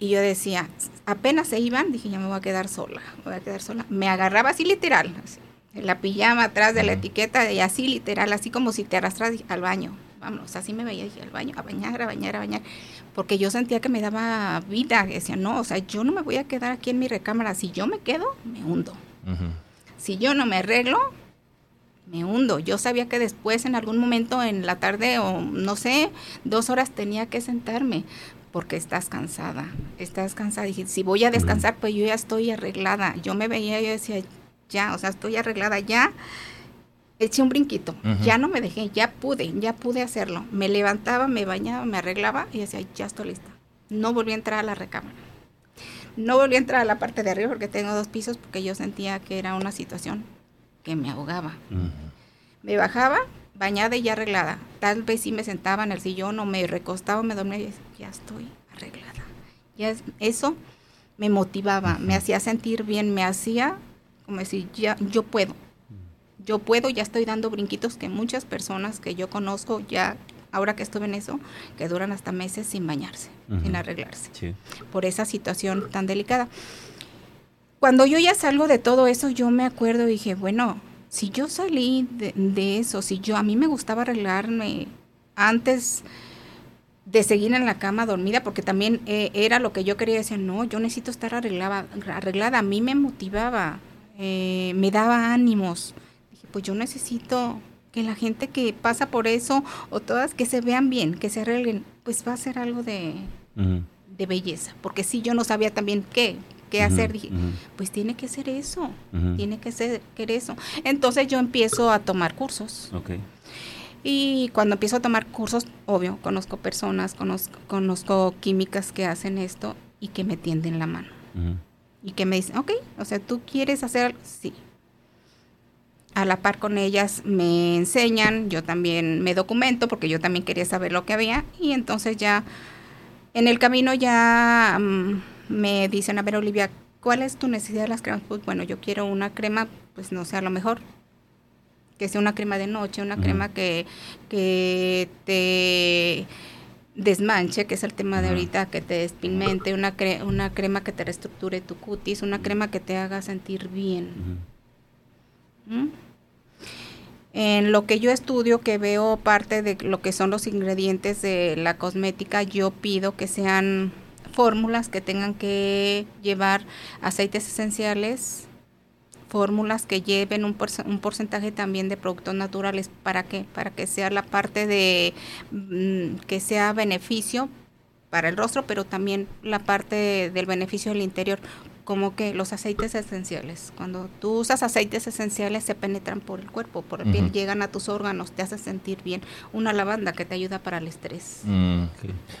Y yo decía, apenas se iban, dije, ya me voy a quedar sola, voy a quedar sola. Me agarraba así literal, en la pijama atrás de la etiqueta y así literal, así como si te arrastras al baño. vámonos, así me veía, dije, al baño, a bañar, a bañar, a bañar, porque yo sentía que me daba vida, decía, no, o sea, yo no me voy a quedar aquí en mi recámara, si yo me quedo, me hundo. Si yo no me arreglo, me hundo. Yo sabía que después, en algún momento en la tarde o no sé, dos horas tenía que sentarme porque estás cansada, estás cansada. Dije, si voy a descansar, pues yo ya estoy arreglada. Yo me veía, yo decía, ya, o sea, estoy arreglada ya. Eché un brinquito, ya no me dejé, ya pude, ya pude hacerlo. Me levantaba, me bañaba, me arreglaba y decía, ya estoy lista. No volví a entrar a la recámara. No volví a entrar a la parte de arriba porque tengo dos pisos porque yo sentía que era una situación que me ahogaba. Me bajaba, bañada y ya arreglada. Tal vez si me sentaba en el sillón o me recostaba, me dormía y decía, ya estoy arreglada. Ya eso me motivaba, me hacía sentir bien, me hacía como decir, ya, yo puedo. Yo puedo, ya estoy dando brinquitos que muchas personas que yo conozco ya ahora que estuve en eso, que duran hasta meses sin bañarse, sin arreglarse, por esa situación tan delicada. Cuando yo ya salgo de todo eso, yo me acuerdo y dije, bueno, si yo salí de, eso, si yo, a mí me gustaba arreglarme antes de seguir en la cama dormida, porque también eh, era lo que yo quería decir, no, yo necesito estar arreglada, arreglada. a mí me motivaba, eh, me daba ánimos. Dije, pues yo necesito que la gente que pasa por eso, o todas que se vean bien, que se arreglen, pues va a ser algo de, de belleza, porque si yo no sabía también qué, qué hacer. Dije, pues tiene que ser eso, tiene que ser eso. Entonces yo empiezo a tomar cursos. Y cuando empiezo a tomar cursos, obvio, conozco personas, conozco, conozco químicas que hacen esto y que me tienden la mano. Y que me dicen, ok, o sea, tú quieres hacer, sí. A la par con ellas me enseñan, yo también me documento porque yo también quería saber lo que había y entonces ya en el camino ya... Mm, me dicen, a ver, Olivia, ¿cuál es tu necesidad de las cremas? Pues bueno, yo quiero una crema, pues no sé, a lo mejor que sea una crema de noche, una crema que, que te desmanche, que es el tema de ahorita, que te despigmente, una, una crema que te reestructure tu cutis, una crema que te haga sentir bien. ¿Mm? En lo que yo estudio, que veo parte de lo que son los ingredientes de la cosmética, yo pido que sean fórmulas que tengan que llevar aceites esenciales, fórmulas que lleven un, porcentaje también de productos naturales. ¿Para qué? Para que sea la parte de mm, que sea beneficio para el rostro, pero también la parte del beneficio del interior, como que los aceites esenciales. Cuando tú usas aceites esenciales se penetran por el cuerpo, por el piel, llegan a tus órganos, te hace sentir bien. Una lavanda que te ayuda para el estrés, mm,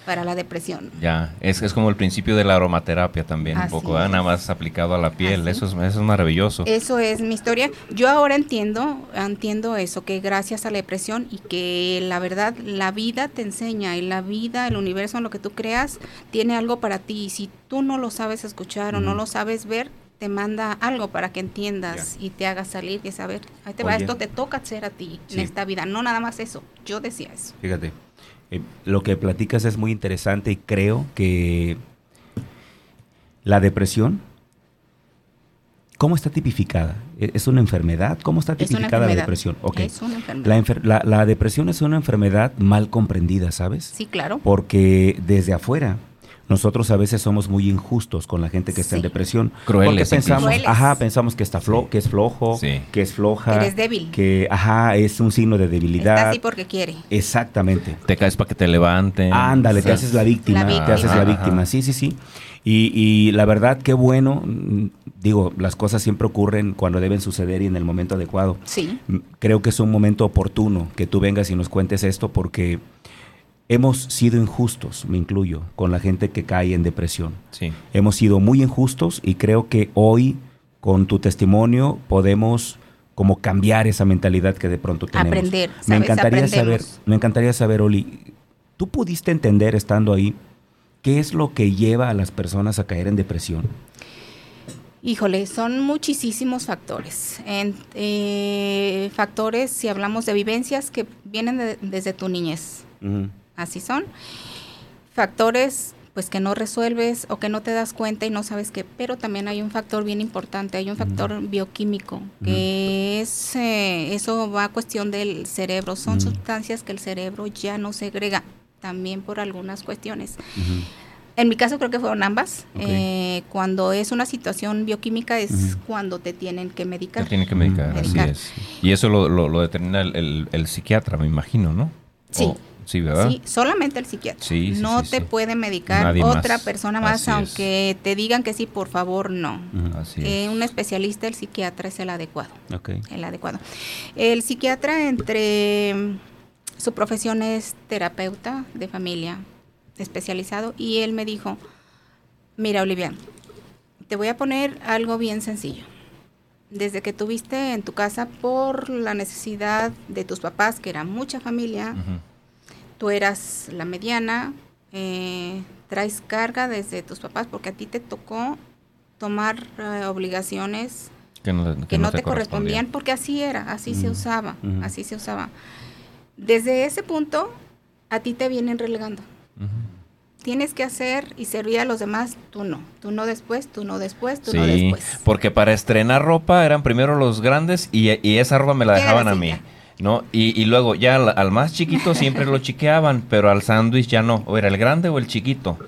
para la depresión. Ya, es, es como el principio de la aromaterapia también, un poco, nada más aplicado a la piel. Eso es, eso es maravilloso. Eso es mi historia. Yo ahora entiendo, entiendo eso, que gracias a la depresión y que la verdad, la vida te enseña y la vida, el universo, en lo que tú creas, tiene algo para ti. Y si tú no lo sabes escuchar o no lo sabes, sabes ver, te manda algo para que entiendas y te haga salir y saber, ahí te va, esto te toca hacer a ti en esta vida, no nada más eso, yo decía eso. Fíjate, eh, lo que platicas es muy interesante y creo que la depresión, ¿cómo está tipificada? ¿E-, ¿Es una enfermedad? ¿Cómo está tipificada la depresión? Okay. Es una enfermedad. La, la depresión es una enfermedad mal comprendida, ¿sabes? Sí, claro. Porque desde afuera nosotros a veces somos muy injustos con la gente que está en depresión. Crueles. Porque pensamos, ajá, pensamos que está flo que es flojo, que es floja. Que eres débil. Que, ajá, es un signo de debilidad. Está así porque quiere. Exactamente. Te caes para que te levanten. Ándale, te haces la víctima. Te haces la víctima, sí, sí, sí. Y, y, la verdad, qué bueno, digo, las cosas siempre ocurren cuando deben suceder y en el momento adecuado. Sí. Creo que es un momento oportuno que tú vengas y nos cuentes esto porque hemos sido injustos, me incluyo, con la gente que cae en depresión. Sí. Hemos sido muy injustos y creo que hoy, con tu testimonio, podemos como cambiar esa mentalidad que de pronto tenemos. Aprender. Me encantaría saber, me encantaría saber, Oli, ¿tú pudiste entender estando ahí qué es lo que lleva a las personas a caer en depresión? Híjole, son muchísimos factores. Eh, factores, si hablamos de vivencias que vienen desde tu niñez así son. Factores pues que no resuelves o que no te das cuenta y no sabes qué, pero también hay un factor bien importante, hay un factor bioquímico, que es, eh, eso va a cuestión del cerebro, son sustancias que el cerebro ya no segrega, también por algunas cuestiones. En mi caso creo que fueron ambas. Eh, cuando es una situación bioquímica es cuando te tienen que medicar. Te tienen que medicar, así es. Y eso lo, lo, determina el, el, psiquiatra, me imagino, ¿no? Sí. Sí, ¿verdad? Sí, solamente el psiquiatra. no te puede medicar otra persona más, aunque te digan que sí, por favor, no. Eh, un especialista, el psiquiatra es el adecuado. El adecuado. El psiquiatra, entre su profesión es terapeuta de familia especializado y él me dijo, mira Olivia, te voy a poner algo bien sencillo. Desde que tuviste en tu casa por la necesidad de tus papás, que era mucha familia, tú eras la mediana, eh, traes carga desde tus papás porque a ti te tocó tomar eh, obligaciones que no, te, correspondían porque así era, así se usaba, así se usaba. Desde ese punto, a ti te vienen relegando. Tienes que hacer y servir a los demás, tú no. Tú no después, tú no después, tú no después. Porque para estrenar ropa eran primero los grandes y, y esa ropa me la dejaban a mí. ¿No? Y, y luego ya al, más chiquito siempre lo chiqueaban, <laughs> pero al sándwich ya no. O era el grande o el chiquito.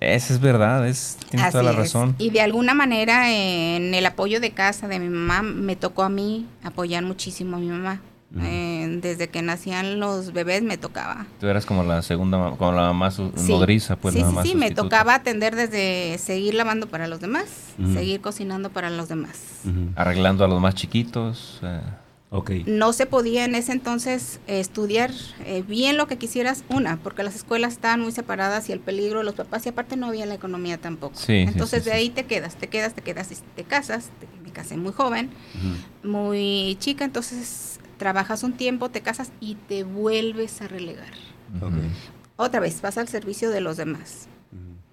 Eso es verdad, es, tienes toda la razón. Y de alguna manera en el apoyo de casa de mi mamá me tocó a mí apoyar muchísimo a mi mamá. Eh, desde que nacían los bebés me tocaba. Tú eras como la segunda, como la más nodriza, pues. Sí, sí, sí, me tocaba atender desde seguir lavando para los demás, seguir cocinando para los demás. Arreglando a los más chiquitos. Eh. No se podía en ese entonces estudiar eh, bien lo que quisieras, una, porque las escuelas estaban muy separadas y el peligro de los papás, y aparte no había la economía tampoco. entonces de ahí te quedas, te quedas, te quedas, y te casas, me casé muy joven, muy chica, entonces trabajas un tiempo, te casas y te vuelves a relegar. Otra vez, vas al servicio de los demás.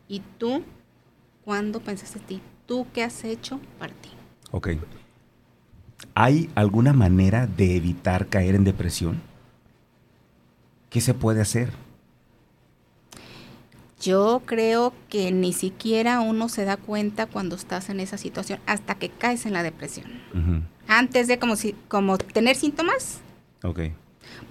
¿Y tú, cuándo pensaste en ti? ¿Tú qué has hecho para ti? Ok. ¿Hay alguna manera de evitar caer en depresión? ¿Qué se puede hacer? Yo creo que ni siquiera uno se da cuenta cuando estás en esa situación hasta que caes en la depresión. Antes de como si como tener síntomas. Okay.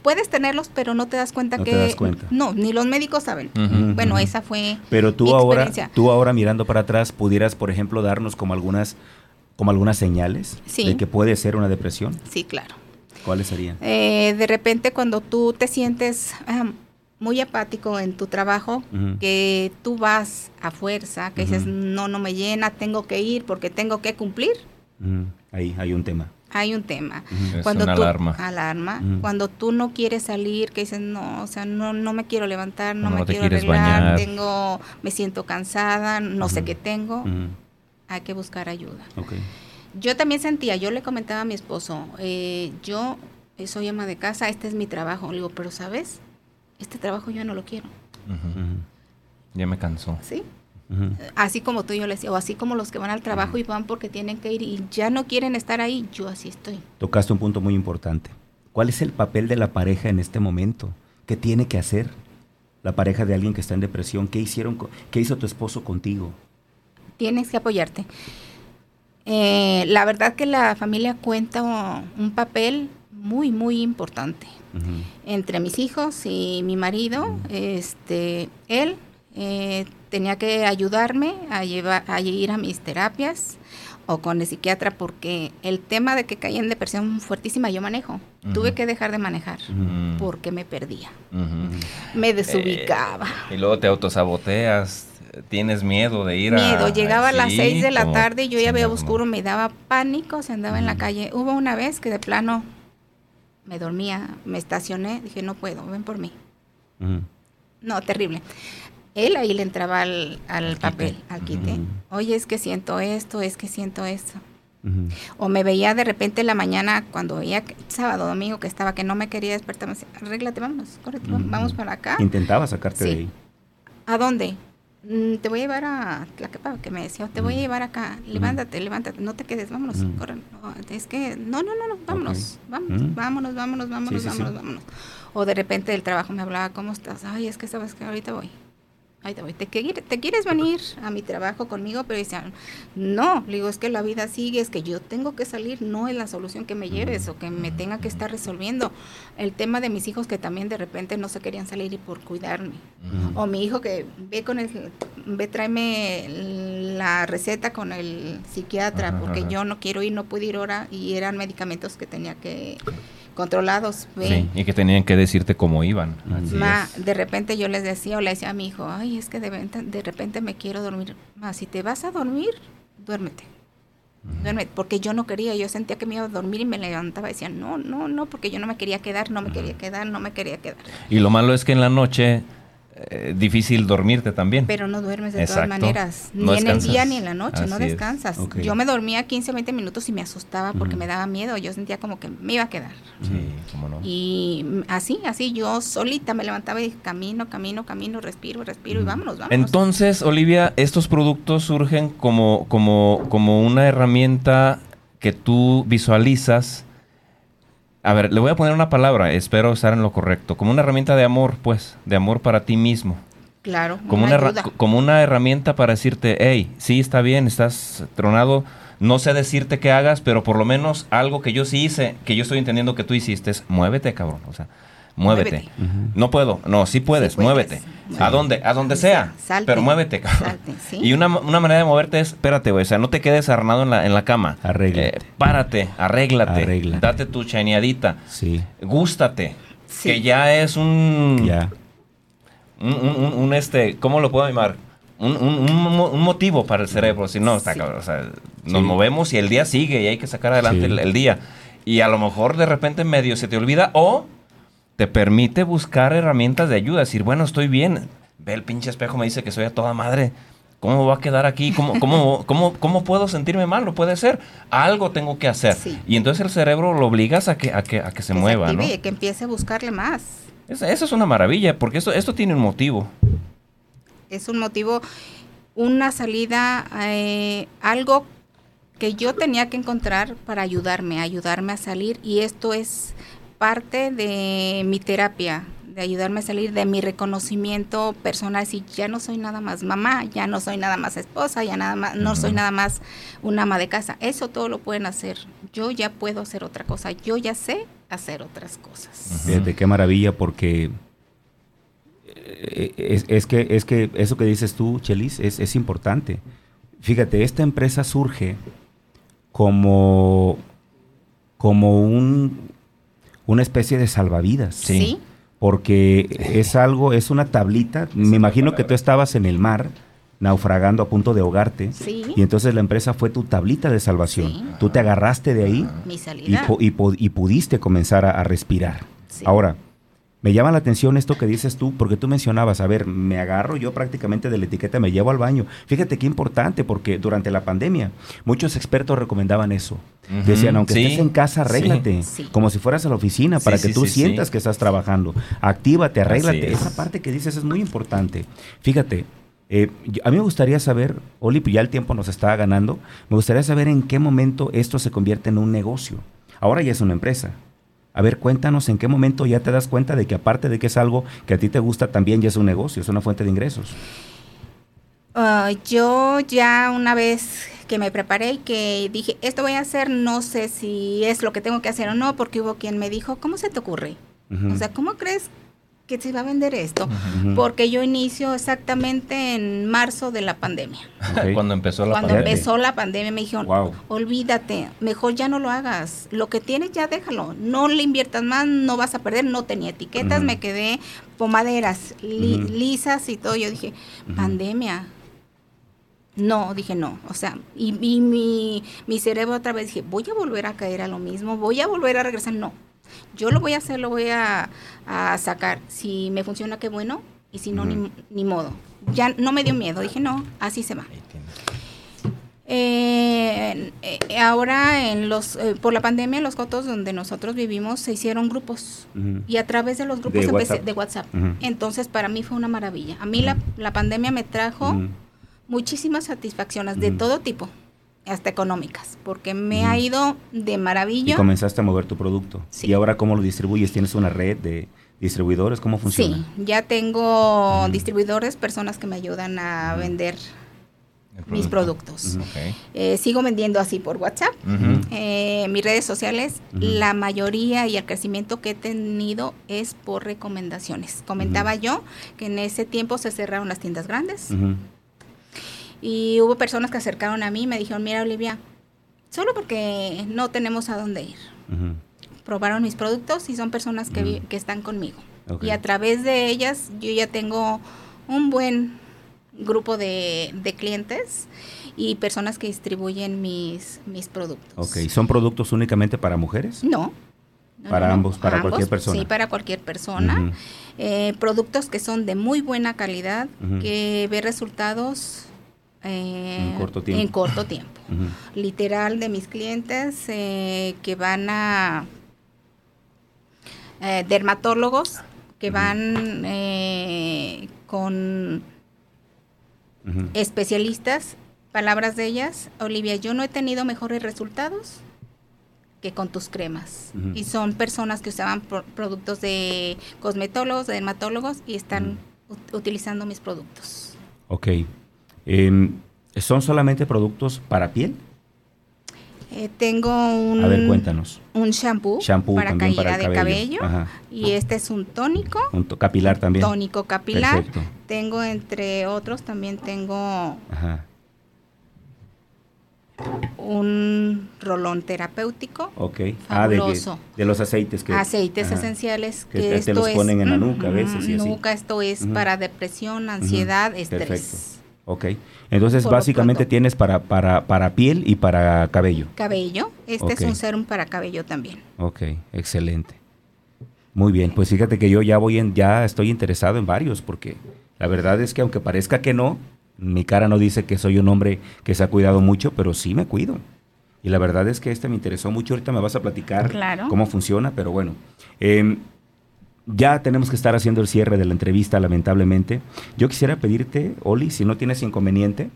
Puedes tenerlos, pero no te das cuenta no que te das cuenta. no, ni los médicos saben. bueno, esa fue Pero tú ahora tú ahora mirando para atrás pudieras, por ejemplo, darnos como algunas como algunas señales de que puede ser una depresión? Sí, claro. ¿Cuáles serían? Eh, de repente cuando tú te sientes muy apático en tu trabajo, que tú vas a fuerza, que dices, no, no me llena, tengo que ir porque tengo que cumplir. Ahí hay un tema. Hay un tema. Cuando una alarma. Alarma. Cuando tú no quieres salir, que dices, no, o sea, no, no me quiero levantar, no, me quiero arreglar, tengo, me siento cansada, no sé qué tengo hay que buscar ayuda. Yo también sentía, yo le comentaba a mi esposo, eh, yo soy ama de casa, este es mi trabajo. Le digo, pero sabes, este trabajo yo no lo quiero. Ya me cansó. Sí. Así como tú yo le decía, o así como los que van al trabajo y van porque tienen que ir y ya no quieren estar ahí, yo así estoy. Tocaste un punto muy importante. ¿Cuál es el papel de la pareja en este momento? ¿Qué tiene que hacer la pareja de alguien que está en depresión? ¿Qué hicieron? ¿Qué hizo tu esposo contigo? Tienes que apoyarte. Eh, la verdad que la familia cuenta un papel muy, muy importante. Entre mis hijos y mi marido, este, él eh, tenía que ayudarme a, llevar, a ir a mis terapias o con el psiquiatra porque el tema de que caí en depresión fuertísima yo manejo. Tuve que dejar de manejar porque me perdía. Me desubicaba. Eh, y luego te autosaboteas, tienes miedo de ir miedo. a... llegaba a las 6 de la tarde y yo ya veía oscuro, me daba pánico, se andaba en la calle. Hubo una vez que de plano me dormía, me estacioné, dije, no puedo, ven por mí. No, terrible. Él ahí le entraba al, papel, al quite. Oye, es que siento esto, es que siento esto. O me veía de repente en la mañana cuando veía sábado, domingo que estaba, que no me quería despertar, me decía, arréglate, vámonos, vamos para acá. Intentaba sacarte de ahí. ¿A dónde? Mm, te voy a llevar a que me decía, te voy a llevar acá, levántate, levántate, no te quedes, vámonos, es que, no, no, no, no, vámonos, vámonos, vámonos, vámonos, vámonos, vámonos, vámonos. O de repente del trabajo me hablaba, ¿cómo estás? Ay, es que sabes que ahorita voy. ¿Te, ¿te quieres venir a mi trabajo conmigo? Pero decían, no, le digo, es que la vida sigue, es que yo tengo que salir, no es la solución que me lleves o que me tenga que estar resolviendo. El tema de mis hijos que también de repente no se querían salir y por cuidarme. O mi hijo que ve con el, ve, tráeme la receta con el psiquiatra porque yo no quiero ir, no puedo ir ahora y eran medicamentos que tenía que controlados. Sí, y que tenían que decirte cómo iban. de repente yo les decía o le decía a mi hijo, ay, es que de, de repente me quiero dormir. Ma, si te vas a dormir, duérmete. Duérmete, porque yo no quería, yo sentía que me iba a dormir y me levantaba y decía, no, no, no, porque yo no me quería quedar, no me quería quedar, no me quería quedar. Y lo malo es que en la noche eh, difícil dormirte también. Pero no duermes de todas maneras, ni en el día ni en la noche, no descansas. Yo me dormía 15 o 20 minutos y me asustaba porque me daba miedo, yo sentía como que me iba a quedar. Sí, cómo no. Y así, así yo solita me levantaba y dije, camino, camino, camino, respiro, respiro y vámonos, vámonos. Entonces, Olivia, estos productos surgen como, como, como una herramienta que tú visualizas a ver, le voy a poner una palabra, espero estar en lo correcto, como una herramienta de amor, pues, de amor para ti mismo. Claro. Como una, como una herramienta para decirte, hey, sí, está bien, estás tronado, no sé decirte qué hagas, pero por lo menos algo que yo sí hice, que yo estoy entendiendo que tú hiciste, es muévete, cabrón. O sea, muévete. No puedo, no, sí puedes, muévete. ¿A dónde? A donde sea. pero muévete, Salte, Y una, manera de moverte es, espérate, güey, o sea, no te quedes armado en la, en la cama. Arréglate. Eh, párate, arréglate, Date tu chaneadita. Sí. Gústate. Que ya es un... Ya. Un, este, ¿cómo lo puedo llamar? Un, un, motivo para el cerebro, si no, está cabrón. O sea, nos movemos y el día sigue y hay que sacar adelante el, día. Y a lo mejor de repente medio se te olvida o te permite buscar herramientas de ayuda, decir, bueno, estoy bien, ve el pinche espejo, me dice que soy a toda madre, ¿cómo va a quedar aquí? ¿Cómo, cómo, <laughs> cómo, cómo puedo sentirme mal? No puede ser, algo tengo que hacer. Y entonces el cerebro lo obligas a que, a que, a que se mueva, ¿no? que empiece a buscarle más. eso es una maravilla, porque esto, esto tiene un motivo. Es un motivo, una salida, eh, algo que yo tenía que encontrar para ayudarme, ayudarme a salir y esto es parte de mi terapia, de ayudarme a salir de mi reconocimiento personal, si ya no soy nada más mamá, ya no soy nada más esposa, ya nada más, no soy nada más una ama de casa. Eso todo lo pueden hacer. Yo ya puedo hacer otra cosa. Yo ya sé hacer otras cosas. De qué maravilla, porque eh, es, que, es que eso que dices tú, Chelis, es, es importante. Fíjate, esta empresa surge como, como un, una especie de salvavidas. Sí. Porque es algo, es una tablita. Me imagino que tú estabas en el mar naufragando a punto de ahogarte. Sí. Y entonces la empresa fue tu tablita de salvación. Tú te agarraste de ahí Y, y, pudiste comenzar a, a respirar. Ahora, me llama la atención esto que dices tú, porque tú mencionabas, a ver, me agarro yo prácticamente de la etiqueta, me llevo al baño. Fíjate qué importante, porque durante la pandemia muchos expertos recomendaban eso. Decían, aunque estés en casa, arréglate, como si fueras a la oficina, para que tú sientas que estás trabajando. Actívate, arréglate. Esa parte que dices es muy importante. Fíjate, eh, a mí me gustaría saber, Oli, ya el tiempo nos está ganando, me gustaría saber en qué momento esto se convierte en un negocio. Ahora ya es una empresa. A ver, cuéntanos en qué momento ya te das cuenta de que aparte de que es algo que a ti te gusta, también ya es un negocio, es una fuente de ingresos. Ah, yo ya una vez que me preparé y que dije, esto voy a hacer, no sé si es lo que tengo que hacer o no, porque hubo quien me dijo, ¿cómo se te ocurre? O sea, ¿cómo crees que se va a vender esto, porque yo inicio exactamente en marzo de la pandemia. Cuando empezó la Cuando empezó la pandemia me dijeron, olvídate, mejor ya no lo hagas, lo que tienes ya déjalo, no le inviertas más, no vas a perder, no tenía etiquetas, me quedé pomaderas lisas y todo, yo dije, pandemia, no, dije no, o sea, y, y mi, mi cerebro otra vez dije, voy a volver a caer a lo mismo, voy a volver a regresar, no, yo lo voy a hacer, lo voy a, sacar. Si me funciona, qué bueno. Y si no, ni, modo. Ya no me dio miedo. Dije, no, así se va. Eh, eh, ahora en los eh, por la pandemia los cotos donde nosotros vivimos se hicieron grupos y a través de los grupos de WhatsApp, de WhatsApp. entonces para mí fue una maravilla a mí la, la, pandemia me trajo muchísimas satisfacciones de todo tipo hasta económicas, porque me ha ido de maravilla. Y comenzaste a mover tu producto. Y ahora, ¿cómo lo distribuyes? ¿Tienes una red de, distribuidores, ¿cómo funciona? Sí, ya tengo distribuidores, personas que me ayudan a vender mis productos. Eh, sigo vendiendo así por WhatsApp. Eh, mis redes sociales, la mayoría y el crecimiento que he tenido es por recomendaciones. Comentaba yo que en ese tiempo se cerraron las tiendas grandes. Y hubo personas que acercaron a mí y me dijeron, mira Olivia, solo porque no tenemos a dónde ir. Probaron mis productos y son personas que, están conmigo. Y a través de ellas yo ya tengo un buen grupo de, clientes y personas que distribuyen mis, mis productos. Ok, ¿son productos únicamente para mujeres? No. para ambos, para cualquier persona. Sí, para cualquier persona. Eh, productos que son de muy buena calidad, que ve resultados eh, en corto tiempo. En corto tiempo. Literal de mis clientes eh, que van a dermatólogos, que van con especialistas, palabras de ellas, Olivia, yo no he tenido mejores resultados que con tus cremas. Y son personas que usaban productos de cosmetólogos, de dermatólogos y están utilizando mis productos. Ok. Em, ¿Son solamente productos para piel? Eh, tengo un, A ver, cuéntanos. un shampoo, para caída de cabello, y este es un tónico. Un capilar también. Tónico capilar. Tengo entre otros también tengo un rolón terapéutico. Ok. Ah, de, los aceites que aceites esenciales que, te los ponen en la nuca a veces y Nuca, esto es para depresión, ansiedad, estrés. Perfecto. Ok. Entonces, básicamente tienes para, para, para piel y para cabello. Cabello. Este es un serum para cabello también. Ok, excelente. Muy bien, pues fíjate que yo ya voy en, ya estoy interesado en varios, porque la verdad es que aunque parezca que no, mi cara no dice que soy un hombre que se ha cuidado mucho, pero sí me cuido. Y la verdad es que este me interesó mucho. Ahorita me vas a platicar cómo funciona, pero bueno. Eh, ya tenemos que estar haciendo el cierre de la entrevista, lamentablemente. Yo quisiera pedirte, Oli, si no tienes inconveniente,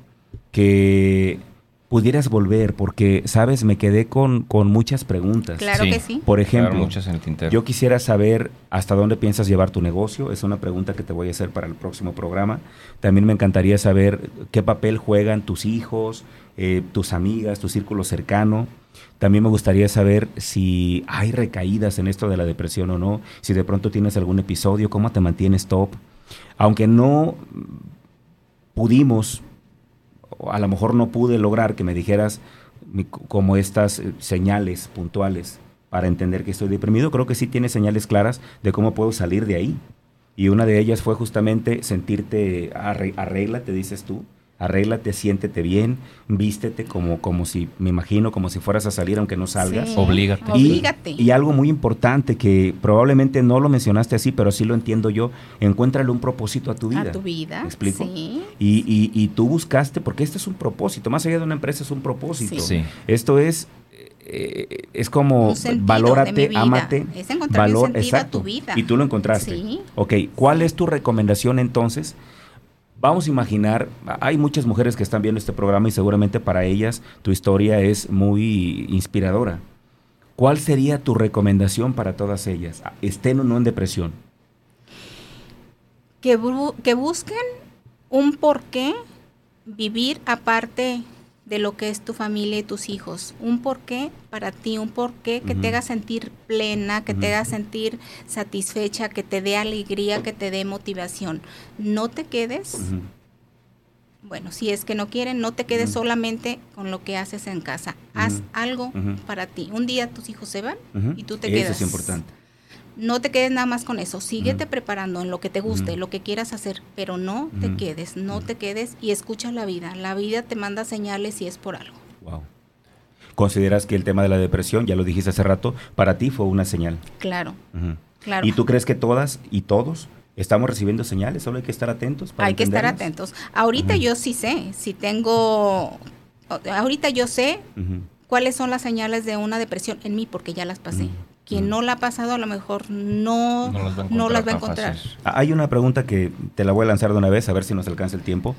que pudieras volver, porque, sabes, me quedé con, con muchas preguntas. Claro que sí. Por ejemplo, yo quisiera saber hasta dónde piensas llevar tu negocio. Es una pregunta que te voy a hacer para el próximo programa. También me encantaría saber qué papel juegan tus hijos, eh, tus amigas, tu círculo cercano. También me gustaría saber si hay recaídas en esto de la depresión o no, si de pronto tienes algún episodio, cómo te mantienes top. Aunque no pudimos, a lo mejor no pude lograr que me dijeras como estas eh, señales puntuales para entender que estoy deprimido, creo que sí tienes señales claras de cómo puedo salir de ahí. Y una de ellas fue justamente sentirte, arregla, te dices tú, arréglate, siéntete bien, vístete como, como si, me imagino, como si fueras a salir aunque no salgas. Oblígate. Y, algo muy importante que probablemente no lo mencionaste así, pero sí lo entiendo yo, encuéntrale un propósito a tu vida. A tu vida. ¿Me explico? Sí. Y, y, tú buscaste, porque este es un propósito, más allá de una empresa es un propósito. Sí. Esto es eh, es como valórate, ámate, es encontrar valor, sentido a tu vida. Y tú lo encontraste. Sí. Ok, ¿cuál es tu recomendación entonces Vamos a imaginar, hay muchas mujeres que están viendo este programa y seguramente para ellas tu historia es muy inspiradora. ¿Cuál sería tu recomendación para todas ellas? Estén o no en depresión. Que, que busquen un porqué vivir aparte de lo que es tu familia y tus hijos. Un porqué para ti, un porqué que te haga sentir plena, que te haga sentir satisfecha, que te dé alegría, que te dé motivación. No te quedes, bueno, si es que no quieren, no te quedes solamente con lo que haces en casa. Haz algo para ti. Un día tus hijos se van y tú te quedas. Eso es importante no te quedes nada más con eso, síguete preparando en lo que te guste, lo que quieras hacer, pero no te quedes, no te quedes y escucha la vida. La vida te manda señales y es por algo. Wow. ¿Consideras que el tema de la depresión, ya lo dijiste hace rato, para ti fue una señal? Claro. claro. ¿Y tú crees que todas y todos estamos recibiendo señales? Solo hay que estar atentos. hay que estar atentos. Ahorita yo sí sé, si tengo, ahorita yo sé cuáles son las señales de una depresión en mí porque ya las pasé. Quien no la ha pasado a lo mejor no, no, las va a encontrar. Ah, hay una pregunta que te la voy a lanzar de una vez a ver si nos alcanza el tiempo.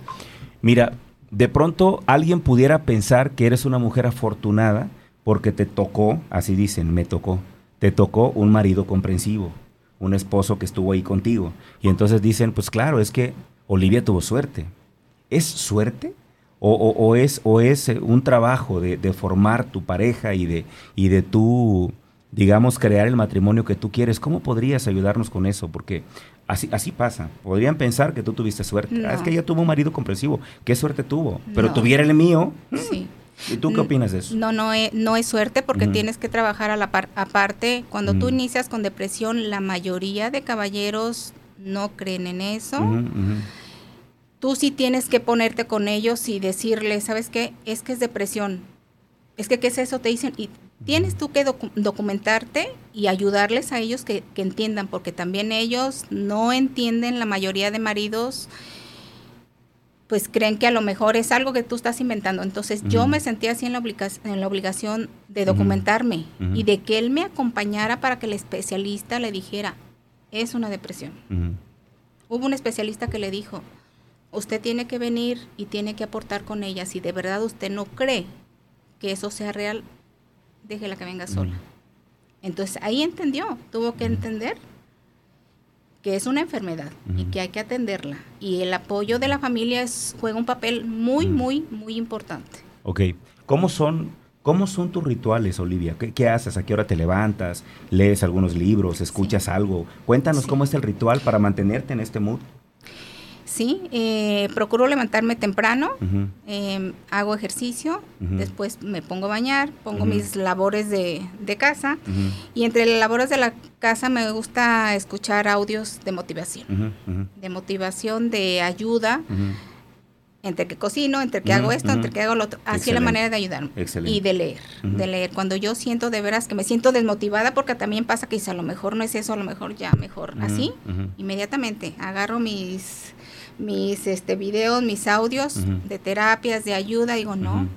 Mira, de pronto alguien pudiera pensar que eres una mujer afortunada porque te tocó, así dicen, me tocó, te tocó un marido comprensivo, un esposo que estuvo ahí contigo. Y entonces dicen, pues claro, es que Olivia tuvo suerte. ¿Es suerte? O, es, o es eh, un trabajo de, formar tu pareja y de, y de tú, digamos, crear el matrimonio que tú quieres. ¿Cómo podrías ayudarnos con eso? Porque así, así pasa. Podrían pensar que tú tuviste suerte. Ah, es que ella tuvo un marido comprensivo. ¿Qué suerte tuvo? Pero tuviera el mío. Sí. ¿Y tú qué opinas de eso? No, no es, no es suerte porque tienes que trabajar a la par, aparte. Cuando tú inicias con depresión, la mayoría de caballeros no creen en eso. Tú sí tienes que ponerte con ellos y decirles, ¿sabes qué? Es que es depresión. Es que, ¿qué es eso? Te dicen, y tienes tú que documentarte y ayudarles a ellos que, que entiendan, porque también ellos no entienden, la mayoría de maridos pues creen que a lo mejor es algo que tú estás inventando. Entonces yo me sentía así en la, en la obligación de documentarme y de que él me acompañara para que el especialista le dijera, es una depresión. Hubo un especialista que le dijo, usted tiene que venir y tiene que aportar con ella. Si de verdad usted no cree que eso sea real, déjela que venga sola. Entonces ahí entendió, tuvo que entender que es una enfermedad y que hay que atenderla. Y el apoyo de la familia es, juega un papel muy, muy, muy importante. Ok. ¿Cómo son, cómo son tus rituales, Olivia? ¿Qué, haces? ¿A qué hora te levantas? ¿Lees algunos libros? ¿Escuchas algo? Cuéntanos cómo es el ritual para mantenerte en este mood. Sí, eh, procuro levantarme temprano, em, hago ejercicio, después me pongo a bañar, pongo mis labores de, casa y entre las labores de la casa me gusta escuchar audios de motivación, de motivación, de ayuda, entre que cocino, entre que hago esto, entre que hago lo otro. Así es la manera de ayudarme. Y de leer, de leer. Cuando yo siento de veras que me siento desmotivada, porque también pasa que a lo mejor no es eso, a lo mejor ya mejor así, inmediatamente agarro mis mis este, videos, mis audios de terapias, de ayuda, digo, no,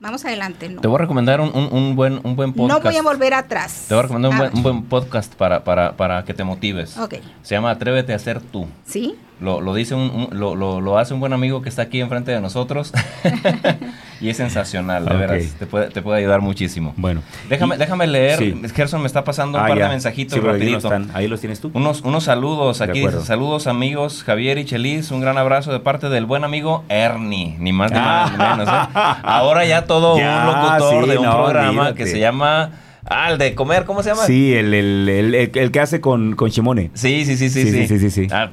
vamos adelante. No. Te voy a recomendar un, un, buen, un buen podcast. No voy a volver atrás. Te voy a recomendar un buen, un buen, podcast para, para, para que te motives. Se llama Atrévete a ser tú. ¿Sí? Lo, lo dice un, lo, lo, lo, hace un buen amigo que está aquí enfrente de nosotros. <laughs> <laughs> y es sensacional, de veras. Te puede, te puede ayudar muchísimo. Bueno. Déjame, déjame leer. Gerson me está pasando un ah, par de mensajitos rapidito. Ahí, los tienes tú. Unos, unos saludos aquí. saludos amigos Javier y Chelis. Un gran abrazo de parte del buen amigo Ernie. Ni más ni menos. ¿eh? Ahora ya todo un <laughs> locutor de un programa que se llama... Ah, el de comer, ¿cómo se llama? Sí, el, el, el, el que hace con, con Shimone. Sí, sí, sí, sí. Sí, sí, sí. Ah,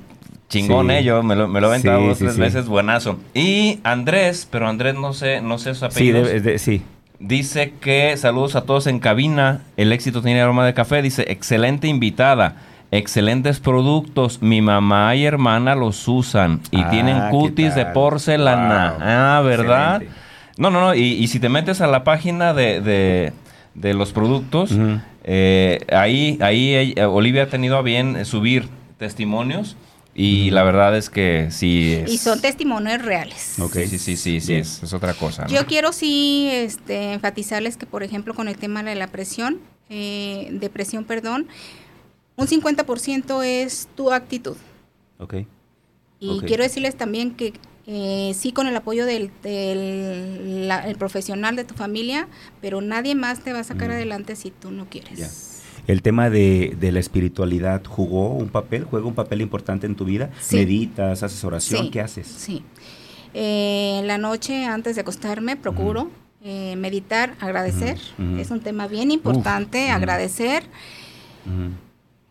chingón, eh. Yo me lo, me lo he aventado dos, tres veces, buenazo. Y Andrés, pero Andrés no sé, no sé su apellido. Sí, sí. Dice que saludos a todos en cabina. El éxito tiene aroma de café. Dice, excelente invitada. Excelentes productos. Mi mamá y hermana los usan y ah, tienen cutis de porcelana. Ah, ¿verdad? No, no, no. Y, si te metes a la página de de los productos. Eh, ahí, ahí eh, Olivia ha tenido a bien subir testimonios. Y la verdad es que sí. Y son testimonios reales. Ok. Sí, sí, sí, sí, es, otra cosa. Yo quiero sí este, enfatizarles que, por ejemplo, con el tema de la presión, eh, depresión, perdón, un 50% es tu actitud. Ok. Y quiero decirles también que eh, sí con el apoyo del, el profesional de tu familia, pero nadie más te va a sacar mm. adelante si tú no quieres. El tema de, la espiritualidad jugó un papel, juega un papel importante en tu vida. ¿Meditas, haces oración? ¿Qué haces? Sí. Eh, en la noche, antes de acostarme, procuro eh, meditar, agradecer. Es un tema bien importante, agradecer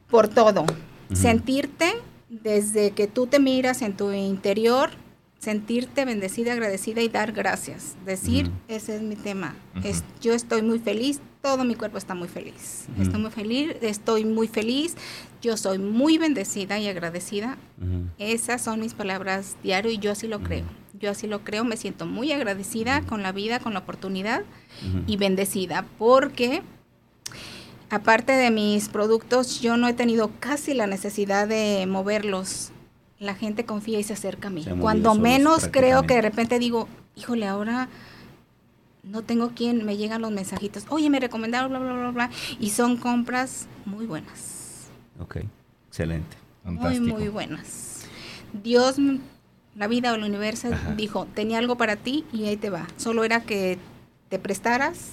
por todo. Sentirte desde que tú te miras en tu interior, sentirte bendecida, agradecida y dar gracias. Decir, ese es mi tema. es, yo estoy muy feliz, todo mi cuerpo está muy feliz. Estoy muy feliz, estoy muy feliz, yo soy muy bendecida y agradecida. Esas son mis palabras diario y yo así lo creo. Yo así lo creo, me siento muy agradecida con la vida, con la oportunidad y bendecida porque aparte de mis productos, yo no he tenido casi la necesidad de moverlos la gente confía y se acerca a mí. Cuando menos creo que de repente digo, híjole, ahora no tengo quien me llegan los mensajitos, oye, me recomendaron, bla, bla, bla, bla, y son compras muy buenas. Ok, excelente. Muy, muy buenas. Dios, la vida o el universo dijo, tenía algo para ti y ahí te va. Solo era que te prestaras,